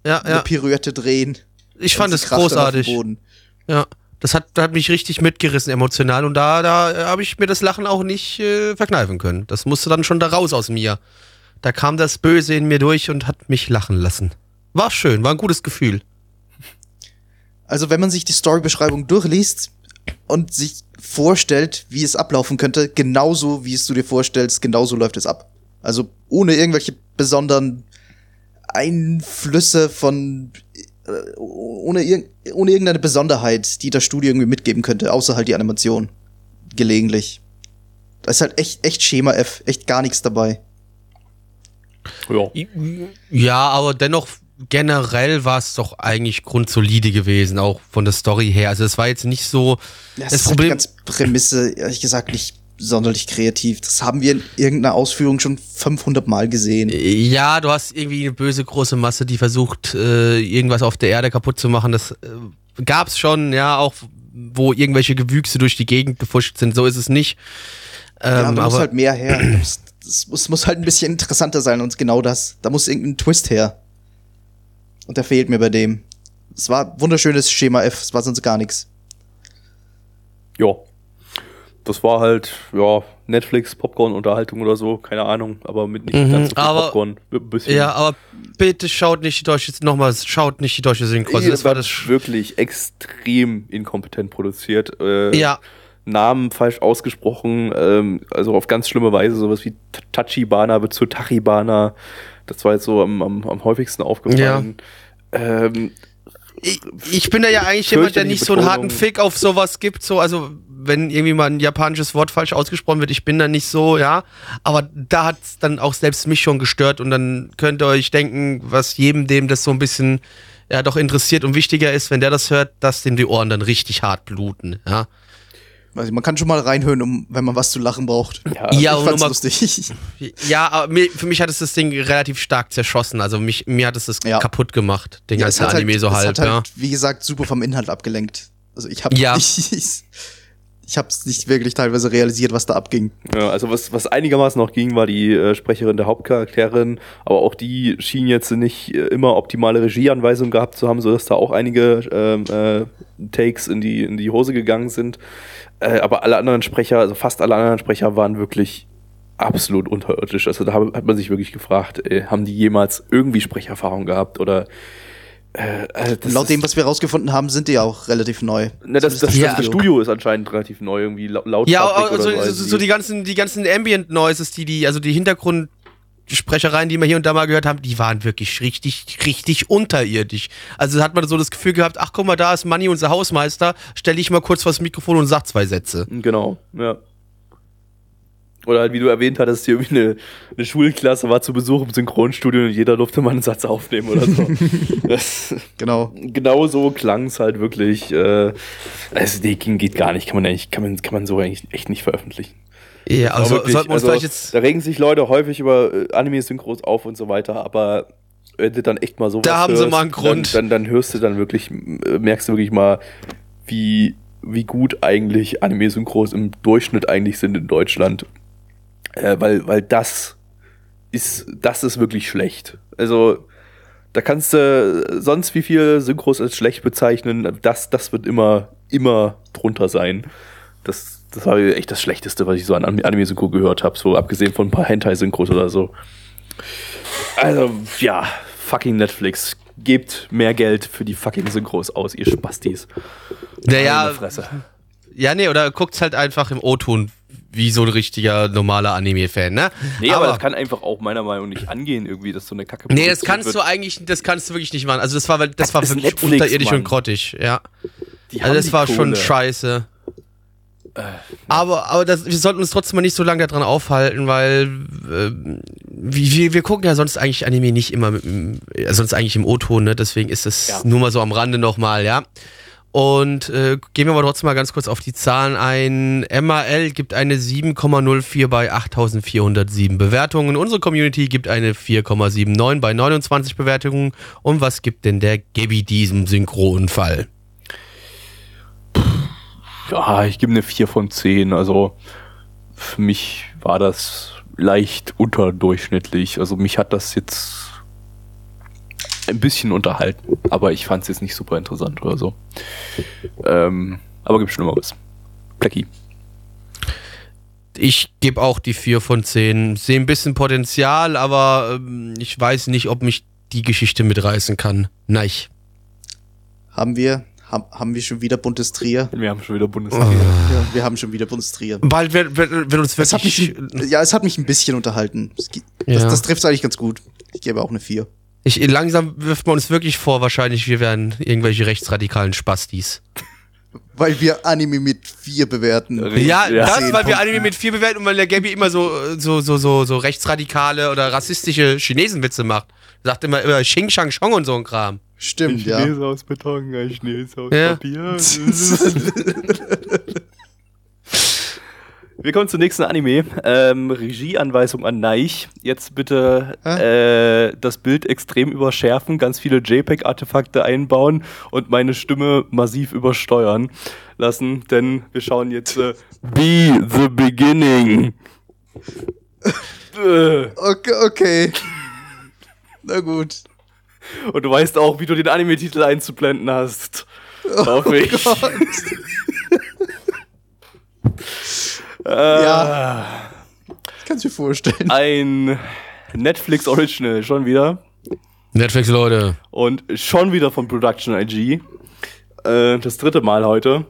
ja, eine ja. Pirouette drehen. Ich fand es großartig. Boden. Ja, das hat, hat mich richtig mitgerissen emotional und da, da äh, habe ich mir das Lachen auch nicht äh, verkneifen können. Das musste dann schon da raus aus mir. Da kam das Böse in mir durch und hat mich lachen lassen. War schön, war ein gutes Gefühl. Also wenn man sich die Storybeschreibung durchliest und sich vorstellt, wie es ablaufen könnte, genauso wie es du dir vorstellst, genauso läuft es ab. Also ohne irgendwelche besonderen Einflüsse von äh, ohne, irg ohne irgendeine Besonderheit, die das Studio irgendwie mitgeben könnte, außer halt die Animation. Gelegentlich. Da ist halt echt, echt Schema F, echt gar nichts dabei. Ja. Ja, aber dennoch generell war es doch eigentlich grundsolide gewesen, auch von der Story her. Also es war jetzt nicht so. Ja, Das das ist halt die Problem- ganze Prämisse, ehrlich gesagt, nicht sonderlich kreativ. Das haben wir in irgendeiner Ausführung schon 500 Mal gesehen. Ja, du hast irgendwie eine böse große Masse, die versucht, äh, irgendwas auf der Erde kaputt zu machen. Das äh, gab's schon, ja, auch wo irgendwelche Gewüchse durch die Gegend gefuscht sind. So ist es nicht. ja, Ähm, da muss aber halt mehr her. Das muss, muss halt ein bisschen interessanter sein und genau das. Da muss irgendein Twist her. Und der fehlt mir bei dem. Es war wunderschönes Schema F, es war sonst gar nichts. ja. Das war halt, ja, Netflix, Popcorn-Unterhaltung oder so, keine Ahnung, aber mit nicht Mhm, ganz so viel aber- Popcorn. Bisschen. ja, aber bitte schaut nicht die deutsche, nochmal, schaut nicht die deutsche Synchro. Also Ey, das war das. Wirklich extrem inkompetent produziert. Äh, Ja, Namen falsch ausgesprochen, ähm, also auf ganz schlimme Weise, sowas wie Tachibana wird zu Tachibana. Das war jetzt so am, am, am häufigsten aufgefallen. Ähm, ich, ich bin da ja eigentlich jemand, der nicht so einen harten. Fick auf sowas gibt. So, also wenn irgendwie mal ein japanisches Wort falsch ausgesprochen wird, ich bin da nicht so, ja. Aber da hat's dann auch selbst mich schon gestört und dann könnt ihr euch denken, was jedem, dem das so ein bisschen ja doch interessiert und wichtiger ist, wenn der das hört, dass dem die Ohren dann richtig hart bluten, ja. Also man kann schon mal reinhören, um, wenn man was zu lachen braucht. ja, Ja, ich und fand's mal- lustig. Ja, aber mir, für mich hat es das Ding relativ stark zerschossen. Also mich, mir hat es das Ja. kaputt gemacht, den Ja, es ganzen hat Anime halt, so es halb, hat halt, ja. wie gesagt, super vom Inhalt abgelenkt. Also ich habe Ja. ich, ich, ich hab's nicht wirklich teilweise realisiert, was da abging. Ja, also was, was einigermaßen noch ging, war die äh, Sprecherin der Hauptcharakterin, aber auch die schien jetzt nicht äh, immer optimale Regieanweisungen gehabt zu haben, sodass da auch einige ähm, äh, Takes in die, in die Hose gegangen sind. Äh, aber alle anderen Sprecher, also fast alle anderen Sprecher waren wirklich absolut unterirdisch. Also da hat man sich wirklich gefragt, äh, haben die jemals irgendwie Sprecherfahrung gehabt oder äh, das Laut dem, was wir rausgefunden haben, sind die ja auch relativ neu. Ne, das, das, Ja. das Studio ist anscheinend relativ neu, irgendwie lau- laut Ja, also, oder so, also so, so die ganzen, die ganzen Ambient Noises, die die, also die Hintergrund Sprechereien, die wir hier und da mal gehört haben, die waren wirklich richtig, richtig unterirdisch. Also hat man so das Gefühl gehabt, ach guck mal, da ist Manni, unser Hausmeister, stelle ich mal kurz vors Mikrofon und sag zwei Sätze. Genau, ja. Oder halt, wie du erwähnt hattest, hier irgendwie eine, eine Schulklasse war zu Besuch im Synchronstudio und jeder durfte mal einen Satz aufnehmen oder so. das, Genau. genau so klang es halt wirklich. Äh, also, ging- geht gar nicht. Kann man, eigentlich, kann man, kann man so eigentlich echt nicht veröffentlichen. Ja, also wirklich, sollten wir uns also, vielleicht jetzt. Da regen sich Leute häufig über äh, Anime-Synchros auf und so weiter, aber wenn du dann echt mal so Da haben sie mal einen Grund. Dann, dann, dann hörst du dann wirklich, äh, merkst du wirklich mal, wie, wie gut eigentlich Anime-Synchros im Durchschnitt eigentlich sind in Deutschland. Äh, weil, weil das ist, das ist wirklich schlecht. Also, da kannst du sonst wie viel Synchros als schlecht bezeichnen. Das, das wird immer, immer drunter sein. Das, das war echt das Schlechteste, was ich so an Anime-Synchro gehört habe. So abgesehen von ein paar Hentai-Synchros oder so. Also, ja, fucking Netflix. Gebt mehr Geld für die fucking Synchros aus, ihr Spastis. Naja, Fresse. ja, nee, oder guckt's halt einfach im O-Ton, wie so ein richtiger normaler Anime-Fan, ne? Nee, aber, das kann einfach auch meiner Meinung nach nicht angehen, irgendwie, dass so eine Kacke Nee, das kannst wird. du eigentlich, das kannst du wirklich nicht machen. Also das war, das war ist wirklich Netflix, unterirdisch Mann. und grottig, ja. Die Also das war schon Kohle. Äh, scheiße. Aber, aber das, wir sollten uns trotzdem mal nicht so lange daran aufhalten, weil äh, wir, wir gucken ja sonst eigentlich Anime nicht immer, mit, äh, sonst eigentlich im O-Ton, ne? deswegen ist es Ja. nur mal so am Rande nochmal, ja. Und äh, gehen wir mal trotzdem mal ganz kurz auf die Zahlen ein. MAL gibt eine 7,04 bei 8407 Bewertungen. Unsere Community gibt eine 4,79 bei 29 Bewertungen. Und was gibt denn der Gabby diesem Synchronfall? Ja, ich gebe eine 4 von 10. Also für mich war das leicht unterdurchschnittlich. Also mich hat das jetzt ein bisschen unterhalten, aber ich fand es jetzt nicht super interessant oder so. Ähm, aber gibt Schlimmeres. Blackie. Ich gebe auch die 4 von 10. Sehe ein bisschen Potenzial, aber ähm, ich weiß nicht, ob mich die Geschichte mitreißen kann. Nein. Haben wir, haben, haben wir schon wieder Bundestrier? Wir haben schon wieder Bundesliga. Ja, wir haben schon wieder Bundestrier. Bald wird, wird, wird uns Es hat mich, wirklich. ein- ja, es hat mich ein bisschen unterhalten. Gi- Das, Ja. das trifft eigentlich ganz gut. Ich gebe auch eine 4. Ich, langsam wirft man uns wirklich vor, wahrscheinlich, wir wären irgendwelche rechtsradikalen Spastis. Weil wir Anime mit 4 bewerten. Ja, Ja. das, weil wir. Anime mit 4 bewerten und weil der Gabby immer so, so, so, so, so rechtsradikale oder rassistische Chinesenwitze macht. Sagt immer, immer Xing Shang Chong und so ein Kram. Stimmt, ja. aus Beton, ein Chinese aus Ja. Papier. Wir kommen zum nächsten Anime. Ähm, Regieanweisung an Neich. Jetzt bitte äh, das Bild extrem überschärfen, ganz viele JPEG-Artefakte einbauen und meine Stimme massiv übersteuern lassen, denn wir schauen jetzt äh, Be the Beginning. Äh, Okay, okay. Na gut. Und du weißt auch, wie du den Anime-Titel einzublenden hast. Hoffe ich. Ja. Ich kann es mir vorstellen. Ein Netflix Original schon wieder. Netflix, Leute. Und schon wieder von Production IG. Äh, das dritte Mal heute.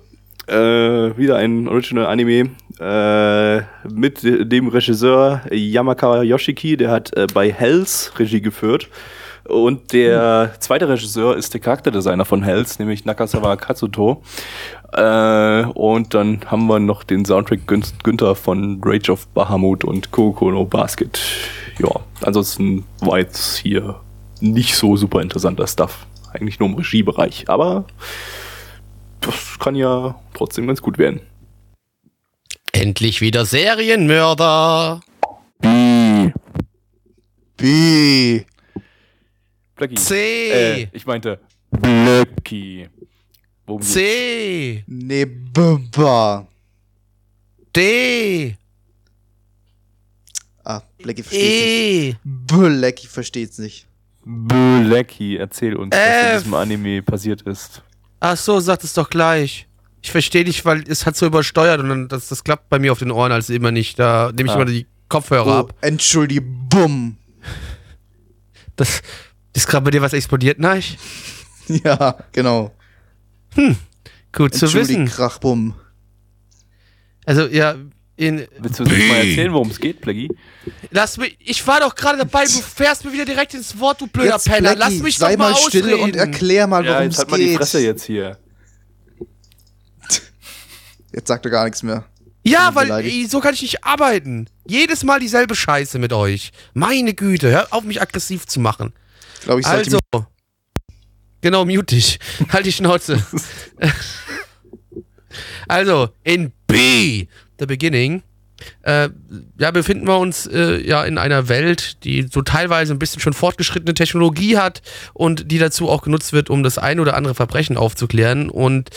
Äh, wieder ein Original Anime äh, mit dem Regisseur Yamaka Yoshiki, der hat äh, bei Hells Regie geführt. Und der zweite Regisseur ist der Charakterdesigner von Hells, nämlich Nakasawa Katsuto. Äh, und dann haben wir noch den Soundtrack Gün Günther von Rage of Bahamut und Kokoro no Basket. Ja, ansonsten war jetzt hier nicht so super interessanter Stuff. Eigentlich nur im Regiebereich. Aber das kann ja trotzdem ganz gut werden. Endlich wieder Serienmörder. B. Blackie. C. Äh, ich meinte Blackie. Worum geht's? C. Ne, Bumba. D. Ah, Blackie versteht's nicht. E. Blackie versteht's nicht. Blackie, erzähl uns, was in F. diesem Anime passiert ist. Ach so, sagt es doch gleich. Ich verstehe dich, weil es hat so übersteuert und dann, das, das klappt bei mir auf den Ohren als immer nicht. Da nehme ich Ah. mal die Kopfhörer Oh, ab. Entschuldigung. Das ist gerade bei dir was explodiert, nein? Ja, genau. Gut zu wissen. Krachbum. Also ja, in Willst du uns mal erzählen, worum es geht, Plaggy? Lass mich, ich war doch gerade dabei, du fährst mir wieder direkt ins Wort, du blöder Jetzt, Penner. Blackie, Lass mich sei doch mal, mal still ausreden. und erklär mal, Ja, worum jetzt es halt mal die geht. Fresse jetzt hier. Jetzt sagt er gar nichts mehr. Ja, weil ey, so kann ich nicht arbeiten. Jedes Mal dieselbe Scheiße mit euch. Meine Güte, hör auf mich aggressiv zu machen. Glaube, ich sollte Also, genau, mute dich. halt die Schnauze. also, in B, The Beginning, äh, ja, befinden wir uns äh, ja in einer Welt, die so teilweise ein bisschen schon fortgeschrittene Technologie hat und die dazu auch genutzt wird, um das ein oder andere Verbrechen aufzuklären. Und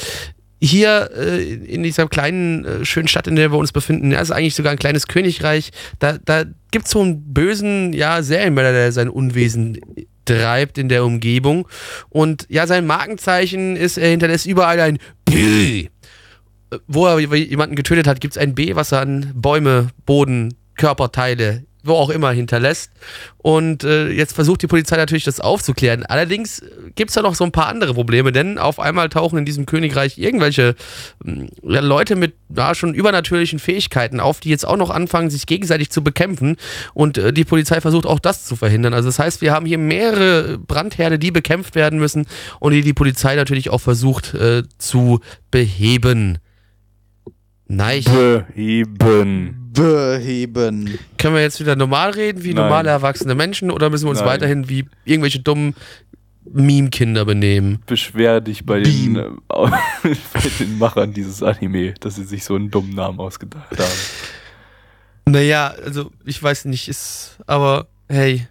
hier äh, in dieser kleinen, äh, schönen Stadt, in der wir uns befinden, ja, ist eigentlich sogar ein kleines Königreich. Da, da gibt es so einen bösen, ja, Serienmörder, der sein Unwesen treibt in der Umgebung. Und ja, sein Markenzeichen ist, er hinterlässt überall ein B. Äh, Wo er jemanden getötet hat, gibt es ein B, was er an Bäume, Boden, Körperteile, wo auch immer hinterlässt. Und äh, jetzt versucht die Polizei natürlich, das aufzuklären. Allerdings gibt es da noch so ein paar andere Probleme, denn auf einmal tauchen in diesem Königreich irgendwelche ja, Leute mit ja, schon übernatürlichen Fähigkeiten auf, die jetzt auch noch anfangen, sich gegenseitig zu bekämpfen. Und äh, die Polizei versucht auch das zu verhindern. Also das heißt, wir haben hier mehrere Brandherde, die bekämpft werden müssen und die die Polizei natürlich auch versucht äh, zu beheben. Nein, Beheben. Beheben. können wir jetzt wieder normal reden, wie Nein. normale erwachsene Menschen, oder müssen wir uns Nein. weiterhin wie irgendwelche dummen Meme-Kinder benehmen? Beschwer dich bei den, äh, bei den Machern dieses Anime, dass sie sich so einen dummen Namen ausgedacht haben. Naja, also ich weiß nicht, ist, aber hey.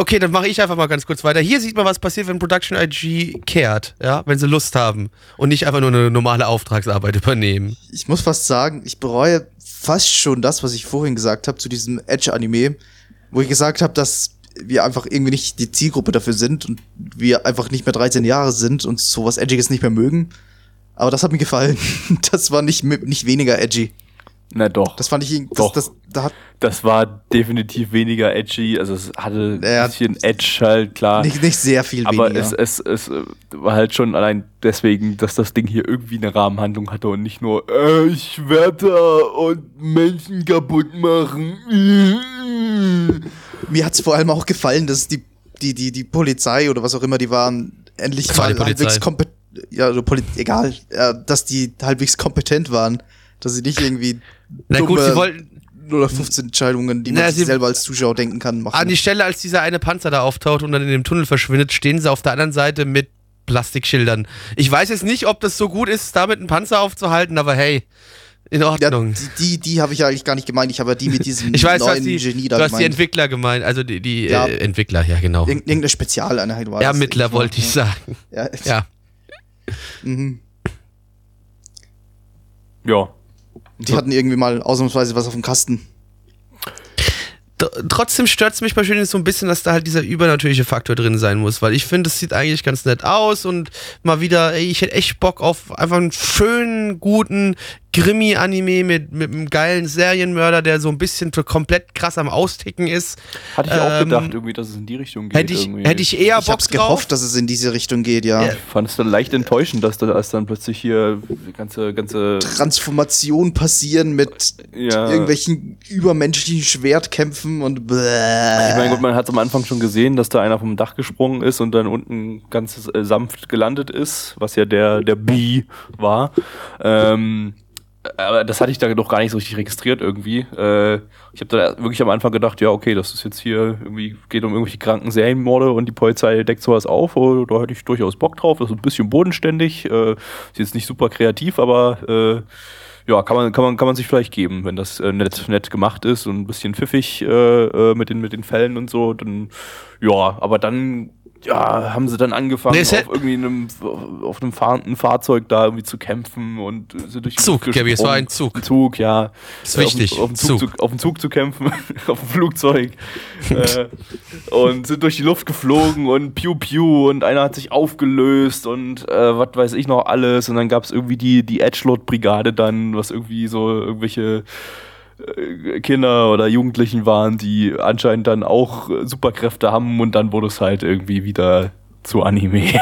Okay, dann mache ich einfach mal ganz kurz weiter. Hier sieht man, was passiert, wenn Production IG kehrt, ja, wenn sie Lust haben und nicht einfach nur eine normale Auftragsarbeit übernehmen. Ich muss fast sagen, ich bereue fast schon das, was ich vorhin gesagt habe zu diesem Edge-Anime, wo ich gesagt habe, dass wir einfach irgendwie nicht die Zielgruppe dafür sind und wir einfach nicht mehr 13 Jahre sind und sowas Edgiges nicht mehr mögen. Aber das hat mir gefallen. Das war nicht, nicht weniger edgy. Na doch. Das fand ich, das, Doch. das, da hat Das war definitiv weniger edgy. Also es hatte Ja. ein bisschen Edge halt, klar. nicht, nicht sehr viel aber weniger. es, es, es äh, war halt schon allein deswegen, dass das Ding hier irgendwie eine Rahmenhandlung hatte und nicht nur äh, Schwerter und Menschen kaputt machen. Mir hat's vor allem auch gefallen, dass die, die, die, die Polizei oder was auch immer die waren, endlich Das war mal halbwegs kompetent, ja, Poli egal, äh, dass die halbwegs kompetent waren, dass sie nicht irgendwie Na gut, sie wollten, oder 15 Entscheidungen, die man Na, sich sie- selber als Zuschauer denken kann, machen. an die Stelle, als dieser eine Panzer da auftaucht und dann in dem Tunnel verschwindet, stehen sie auf der anderen Seite mit Plastikschildern. Ich weiß jetzt nicht, ob das so gut ist, damit einen Panzer aufzuhalten, aber hey, in ja, Ordnung. die, die, die habe ich ja eigentlich gar nicht gemeint, ich habe ja die mit diesem ich weiß, du hast neuen die, Genie du da hast die gemeint. Entwickler gemeint, also die, die Ja. äh, Entwickler, ja genau. Irgend- Irgendeine Spezialeinheit war das. Ermittler wollte ich sagen. Ja, Ja. Mhm. Ja. Die hatten irgendwie mal ausnahmsweise was auf dem Kasten. Trotzdem stört es mich bei Schönen so ein bisschen, dass da halt dieser übernatürliche Faktor drin sein muss, weil ich finde, es sieht eigentlich ganz nett aus und mal wieder, ey, ich hätte echt Bock auf einfach einen schönen, guten Krimi-Anime mit, mit einem geilen Serienmörder, der so ein bisschen komplett krass am Austicken ist. Hatte ich auch Ähm, gedacht, irgendwie, dass es in die Richtung geht. Hätte ich, irgendwie. hätte ich eher Ich Bock hab's drauf. gehofft, dass es in diese Richtung geht, ja. Ja. Ich fand es dann leicht enttäuschend, dass da als dann plötzlich hier die ganze, ganze Transformation passieren mit Ja. irgendwelchen übermenschlichen Schwertkämpfen und bläh. Ich meine, gut, man hat am Anfang schon gesehen, dass da einer vom Dach gesprungen ist und dann unten ganz äh, sanft gelandet ist, was ja der, der B war. Ähm, aber das hatte ich da doch gar nicht so richtig registriert irgendwie. Äh, ich habe da wirklich am Anfang gedacht, ja, okay, das ist jetzt hier irgendwie, geht um irgendwelche kranken Serienmorde und die Polizei deckt sowas auf. Oh, da hätte ich durchaus Bock drauf. Das ist ein bisschen bodenständig. Äh, ist jetzt nicht super kreativ, aber äh, ja, kann man, kann man, kann man sich vielleicht geben, wenn das äh, nett, nett gemacht ist und ein bisschen pfiffig äh, äh, mit, den, mit den Fällen und so. Dann, ja, aber dann ja, haben sie dann angefangen, Nee, auf irgendwie einem, auf einem fahrenden Fahrzeug da irgendwie zu kämpfen und sind durch die Zug, Gabby, es war ein. Zug. Ein Zug, ja. Ist wichtig, Auf, auf, den Zug, Zug. Zu, auf den Zug zu kämpfen, auf dem Flugzeug. äh, und sind durch die Luft geflogen und piu piu und einer hat sich aufgelöst und äh, was weiß ich noch alles. Und dann gab es irgendwie die, die Edgelord-Brigade dann, was irgendwie so irgendwelche Kinder oder Jugendlichen waren, die anscheinend dann auch äh, Superkräfte haben und dann wurde es halt irgendwie wieder zu Anime.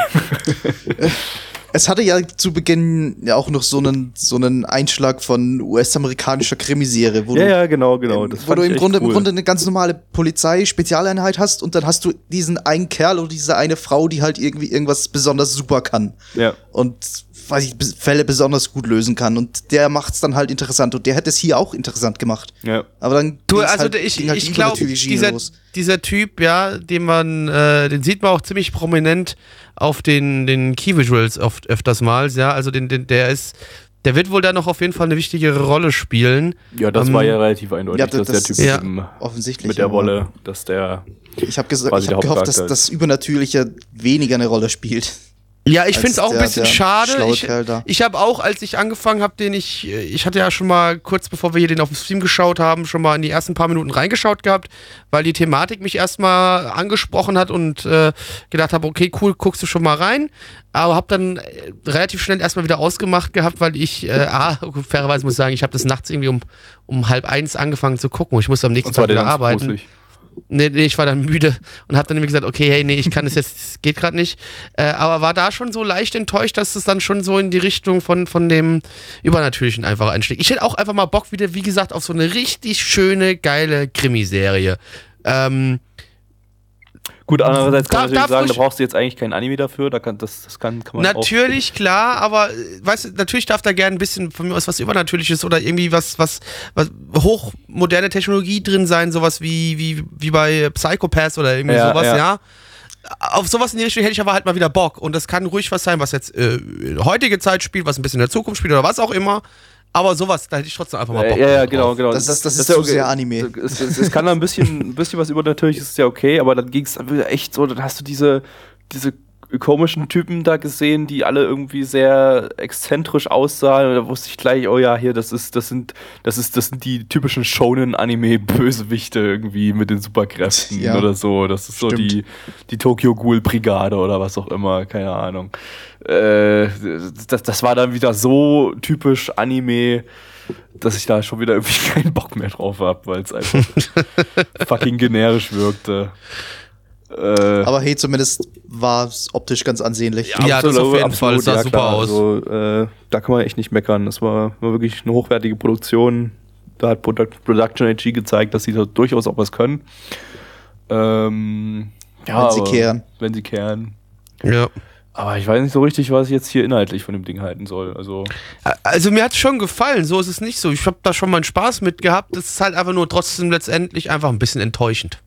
Es hatte ja zu Beginn ja auch noch so einen, so einen Einschlag von US-amerikanischer Krimiserie, wo Ja, du, ja, genau, genau. ähm, Das wo du im Grunde, im cool. Grunde eine ganz normale Polizei-Spezialeinheit hast und dann hast du diesen einen Kerl oder diese eine Frau, die halt irgendwie irgendwas besonders super kann. Ja. Und weiß ich, Fälle besonders gut lösen kann. Und der macht's dann halt interessant. Und der hätte es hier auch interessant gemacht. Ja. Aber dann Du, also halt, ich, ging halt ich die glaube, Schiene dieser, los. dieser Typ, ja, den man, äh, den sieht man auch ziemlich prominent auf den, den Key Visuals oft öfters mal, ja, also den, den, der ist, der wird wohl da noch auf jeden Fall eine wichtigere Rolle spielen. Ja, das Ähm, war ja relativ eindeutig, ja, dass das- der Typ ja. eben Offensichtlich. mit der aber Wolle, dass der. Ich habe hab gehofft, dass das Übernatürliche weniger eine Rolle spielt. Ja, ich finde es auch ein bisschen schade. Ich, ich habe auch, als ich angefangen habe, den ich, ich hatte ja schon mal kurz bevor wir hier den auf dem Stream geschaut haben, schon mal in die ersten paar Minuten reingeschaut gehabt, weil die Thematik mich erstmal angesprochen hat und äh, gedacht habe, okay, cool, guckst du schon mal rein. Aber habe dann äh, relativ schnell erstmal wieder ausgemacht gehabt, weil ich, äh, ah, fairerweise muss ich sagen, ich habe das nachts irgendwie um, um halb eins angefangen zu gucken. Ich musste am nächsten Tag der wieder arbeiten. gruselig. Nee, nee, ich war dann müde und habe dann irgendwie gesagt, okay, hey, nee, ich kann es jetzt, es geht gerade nicht. Äh, aber war da schon so leicht enttäuscht, dass es dann schon so in die Richtung von, von dem Übernatürlichen einfach einschlägt. Ich hätte auch einfach mal Bock wieder, wie gesagt, auf so eine richtig schöne, geile Krimiserie. Ähm, Gut, andererseits kann man natürlich sagen, da brauchst du jetzt eigentlich kein Anime dafür. Da kann, das, das kann, kann man auch. Natürlich, klar, aber äh, weißt du, natürlich darf da gerne ein bisschen von mir aus was Übernatürliches oder irgendwie was, was, was hochmoderne Technologie drin sein, sowas wie, wie, wie bei Psychopaths oder irgendwie Ja, sowas, ja. ja. Auf sowas in die Richtung hätte ich aber halt mal wieder Bock. Und das kann ruhig was sein, was jetzt äh, heutige Zeit spielt, was ein bisschen in der Zukunft spielt oder was auch immer. Aber sowas, da hätte ich trotzdem einfach mal Äh, Bock. ja, ja, drauf. genau, genau. Das ist- das ist ja zu okay. sehr Anime. Es, es, es kann da ein bisschen, ein bisschen was übernatürliches, ist ja okay, aber dann ging es echt so, dann hast du diese, diese komischen Typen da gesehen, die alle irgendwie sehr exzentrisch aussahen. Und da wusste ich gleich, oh ja, hier, das ist, das sind, das ist, das sind die typischen Shonen-Anime-Bösewichte irgendwie mit den Superkräften Ja. oder so. Das ist so Stimmt. die, die Tokyo Ghoul Brigade oder was auch immer, keine Ahnung. Äh, das, das war dann wieder so typisch Anime, dass ich da schon wieder irgendwie keinen Bock mehr drauf habe, weil es einfach fucking generisch wirkte. Äh, Aber hey, zumindest war es optisch ganz ansehnlich. Ja, das auf jeden Fall, es sah super aus. Also, äh, da kann man echt nicht meckern. Das war, war wirklich eine hochwertige Produktion. Da hat Produ Production AG gezeigt, dass sie da durchaus auch was können. Ähm, ja, Wenn sie kehren. Wenn sie kehren. Ja. Aber ich weiß nicht so richtig, was ich jetzt hier inhaltlich von dem Ding halten soll. Also, Also mir hat es schon gefallen, so ist es nicht so. Ich habe da schon meinen Spaß mit gehabt. Das ist halt einfach nur trotzdem letztendlich einfach ein bisschen enttäuschend.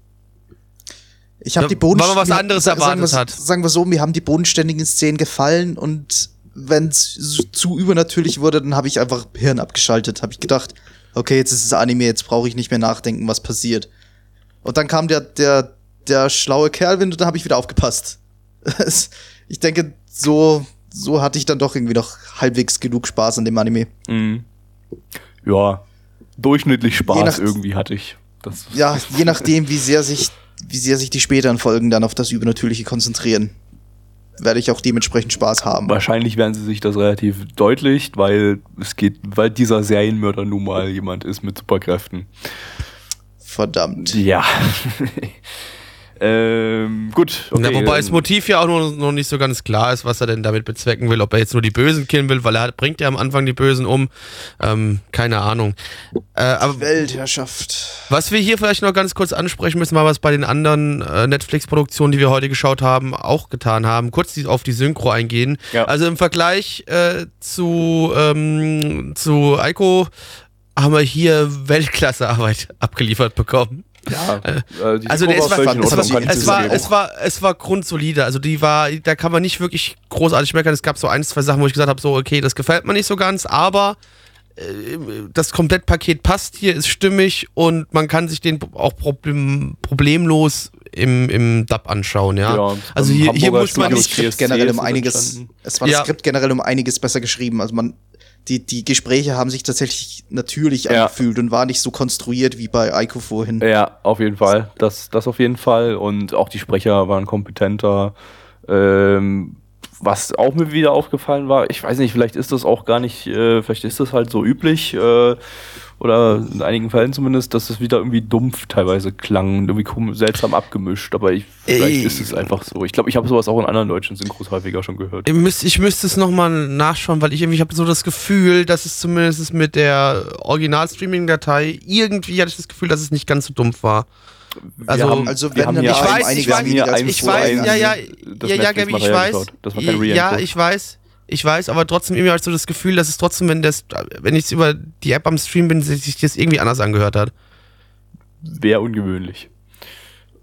Ich habe Ja, die Boden weil man was anderes sagen erwartet wir's- hat. Sagen wir so, mir haben die bodenständigen Szenen gefallen und wenn es zu übernatürlich wurde, dann habe ich einfach Hirn abgeschaltet. Habe ich gedacht, okay, jetzt ist es Anime, jetzt brauche ich nicht mehr nachdenken, was passiert. Und dann kam der der der schlaue Kerlwind und dann habe ich wieder aufgepasst. Ich denke, so so hatte ich dann doch irgendwie noch halbwegs genug Spaß an dem Anime. mh. ja, durchschnittlich Spaß nach- irgendwie hatte ich. Das Ja, je nachdem, wie sehr sich wie sehr sich die späteren Folgen dann auf das Übernatürliche konzentrieren, werde ich auch dementsprechend Spaß haben. Wahrscheinlich werden sie sich das relativ deutlich, weil es geht, weil dieser Serienmörder nun mal jemand ist mit Superkräften. Verdammt. Ja. ähm, gut. ja, wobei dann- das Motiv ja auch noch, noch nicht so ganz klar ist, was er denn damit bezwecken will. Ob er jetzt nur die Bösen killen will, weil er hat- bringt ja am Anfang die Bösen um. Ähm, keine Ahnung. Äh, aber Weltherrschaft. Was wir hier vielleicht noch ganz kurz ansprechen müssen, mal was bei den anderen äh, Netflix-Produktionen, die wir heute geschaut haben, auch getan haben. Kurz die, auf die Synchro eingehen. Ja. Also im Vergleich äh, zu, ähm, zu Eiko haben wir hier Weltklassearbeit abgeliefert bekommen. Ja, äh, die Also der, es, war, völlig in es, Ordnung, war, kann ich es, war, zugeben. es, war, es war grundsolide. Also die war, da kann man nicht wirklich großartig meckern. Es gab so ein, zwei Sachen, wo ich gesagt habe, so okay, das gefällt mir nicht so ganz, aber äh, das Komplettpaket passt hier, ist stimmig und man kann sich den auch problem, problemlos im, im Dub anschauen, ja. Ja, also hier, hier muss man nicht. Skript generell um einiges. Es war das Ja. Skript generell um einiges besser geschrieben. Also man, die, die Gespräche haben sich tatsächlich natürlich Ja. angefühlt und waren nicht so konstruiert wie bei Aiko vorhin. Ja, auf jeden Fall. Das, das auf jeden Fall. Und auch die Sprecher waren kompetenter. Ähm, was auch mir wieder aufgefallen war, ich weiß nicht, vielleicht ist das auch gar nicht, äh, vielleicht ist das halt so üblich, äh, oder in einigen Fällen zumindest, dass es wieder irgendwie dumpf teilweise klang, irgendwie seltsam abgemischt, aber ich, vielleicht Ey. ist es einfach so. Ich glaube, ich habe sowas auch in anderen deutschen Synchros häufiger schon gehört. Ich müsste, ich müsste es nochmal nachschauen, weil ich irgendwie habe so das Gefühl, dass es zumindest mit der Original-Streaming-Datei irgendwie hatte ich das Gefühl, dass es nicht ganz so dumpf war. Also- Also wir haben dann hier ich haben weiß, ich weiß, ich weiß, ja, ja, das ja, ja, Gabi, ich weiß. ja, ich weiß. Ich weiß, aber trotzdem irgendwie habe ich so das Gefühl, dass es trotzdem, wenn das, wenn ich über die App am Stream bin, sich das irgendwie anders angehört hat. Wäre ungewöhnlich.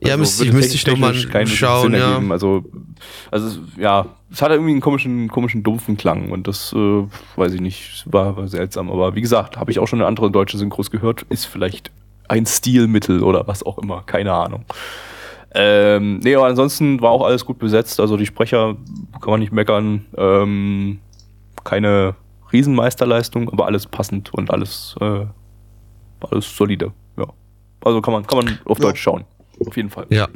Ja, müsste ich- müsste ich noch mal technisch keinen schauen, ja. ergeben. Also, also es- ja, es hatte irgendwie einen komischen, komischen, dumpfen Klang und das, äh, weiß ich nicht, war, war seltsam. Aber wie gesagt, habe ich auch schon in anderen deutschen Synchros gehört, ist vielleicht ein Stilmittel oder was auch immer, keine Ahnung. Ähm, nee, aber ansonsten war auch alles gut besetzt. Also die Sprecher kann man nicht meckern. Ähm, keine Riesenmeisterleistung, aber alles passend und alles, äh, alles solide. Ja. Also kann man, kann man auf Ja. Deutsch schauen. Auf jeden Fall. Ja.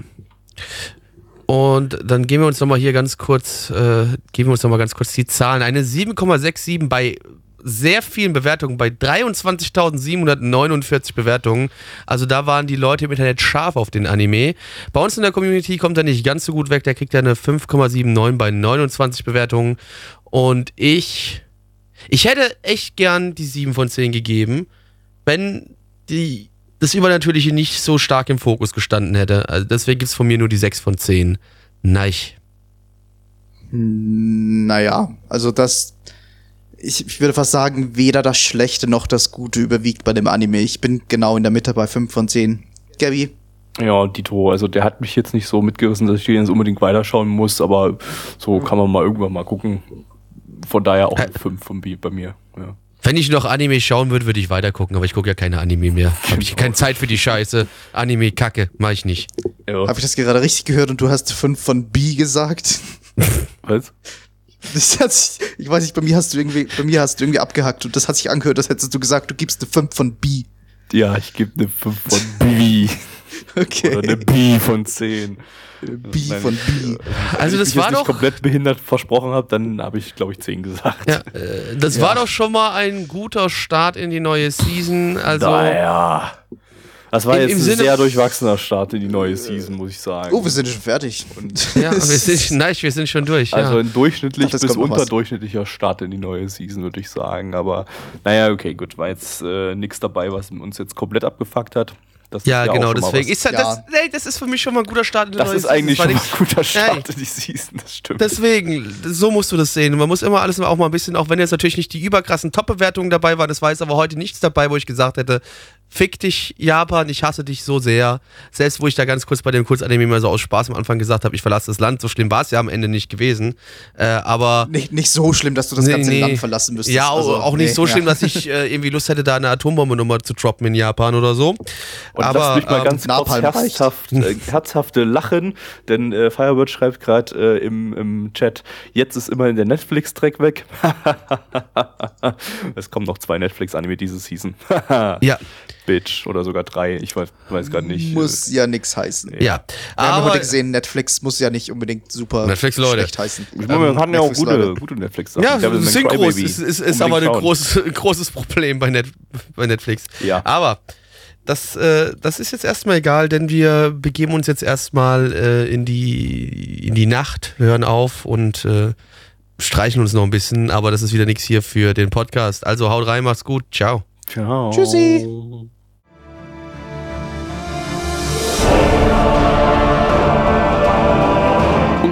Und dann gehen wir uns nochmal hier ganz kurz, äh, geben wir uns nochmal ganz kurz die Zahlen. Eine 7,67 bei sehr vielen Bewertungen, bei 23.749 Bewertungen. Also da waren die Leute im Internet scharf auf den Anime. Bei uns in der Community kommt er nicht ganz so gut weg. Der kriegt ja eine 5,79 bei 29 Bewertungen. Und ich, ich hätte echt gern die 7 von 10 gegeben, wenn die, das Übernatürliche nicht so stark im Fokus gestanden hätte. Also deswegen gibt es von mir nur die 6 von 10. Nein. Naja, also das. Ich, ich würde fast sagen, weder das Schlechte noch das Gute überwiegt bei dem Anime. Ich bin genau in der Mitte bei 5 von 10. Gabby? Ja, Dito, also der hat mich jetzt nicht so mitgerissen, dass ich den jetzt unbedingt weiterschauen muss, aber so kann man mal irgendwann mal gucken. Von daher auch eine 5 von B bei mir. Ja. Wenn ich noch Anime schauen würde, würde ich weiter gucken, aber ich gucke ja keine Anime mehr. Habe ich keine Zeit für die Scheiße. Anime, Kacke, mach ich nicht. Ja. Habe ich das gerade richtig gehört und du hast 5 von B gesagt? Was? Das hat sich, ich weiß nicht, bei mir hast du irgendwie, bei mir hast du irgendwie abgehackt und das hat sich angehört, als hättest du gesagt, du gibst eine 5 von B. Ja, ich gebe eine 5 von B. Okay. Oder eine B von 10. B Nein, von B. Also Wenn das ich war jetzt doch- nicht komplett behindert versprochen habe, dann habe ich, glaube ich, 10 gesagt. Ja, äh, das war doch schon mal ein guter Start in die neue Season. Also, naja. Das war Im- jetzt im ein Sinne- sehr durchwachsener Start in die neue Season, muss ich sagen. Oh, wir sind schon fertig. ja, wir sind, nein, wir sind schon durch. Also ja. ein durchschnittlich Ach, bis unterdurchschnittlicher Start in die neue Season, würde ich sagen. Aber naja, okay, gut, war jetzt äh, nichts dabei, was uns jetzt komplett abgefuckt hat. Das ja, ist auch genau, deswegen. was. Ist halt Ja. das, nee, das ist für mich schon mal ein guter Start in die Das neue ist eigentlich Season. schon ein guter Start Nein. in die Season, das stimmt. Deswegen, so musst du das sehen. Man muss immer alles auch mal ein bisschen, auch wenn jetzt natürlich nicht die überkrassen Top-Bewertungen dabei waren, das war jetzt aber heute nichts dabei, wo ich gesagt hätte, fick dich, Japan, ich hasse dich so sehr. Selbst wo ich da ganz kurz bei dem Kurzanime mal so aus Spaß am Anfang gesagt habe, ich verlasse das Land, so schlimm war es ja am Ende nicht gewesen. Äh, aber Nicht, nicht so schlimm, dass du das Nee, ganze nee. Land verlassen müsstest. ja, auch, Also, auch nicht nee, so ja. schlimm, dass ich äh, irgendwie Lust hätte, da eine Atombombe nochmal zu droppen in Japan oder so. Und aber lasst mich mal ähm, ganz kurz Napalm reicht. herzhaft, äh, herzhafte lachen, denn äh, Firebird schreibt gerade äh, im, im Chat, jetzt ist immerhin der Netflix-Track weg. es kommen noch zwei Netflix-Anime diese Season. ja, Bitch oder sogar drei, ich weiß, weiß gar nicht. Muss ja nichts heißen. Nee. ja. Wir haben Aber heute gesehen, Netflix muss ja nicht unbedingt super Netflix, Leute. schlecht heißen. Ich meine, man kann ja auch Netflix, gute, Leute. gute Netflix-Sachen. Ja, Devilman Synchros ist, ist, ist aber ein großes, großes Problem bei, Net, bei Netflix. Ja. Aber das, äh, das ist jetzt erstmal egal, denn wir begeben uns jetzt erstmal äh, in, die, in die Nacht, hören auf und äh, streichen uns noch ein bisschen, aber das ist wieder nichts hier für den Podcast. Also haut rein, macht's gut, ciao. Ciao. Tschüssi.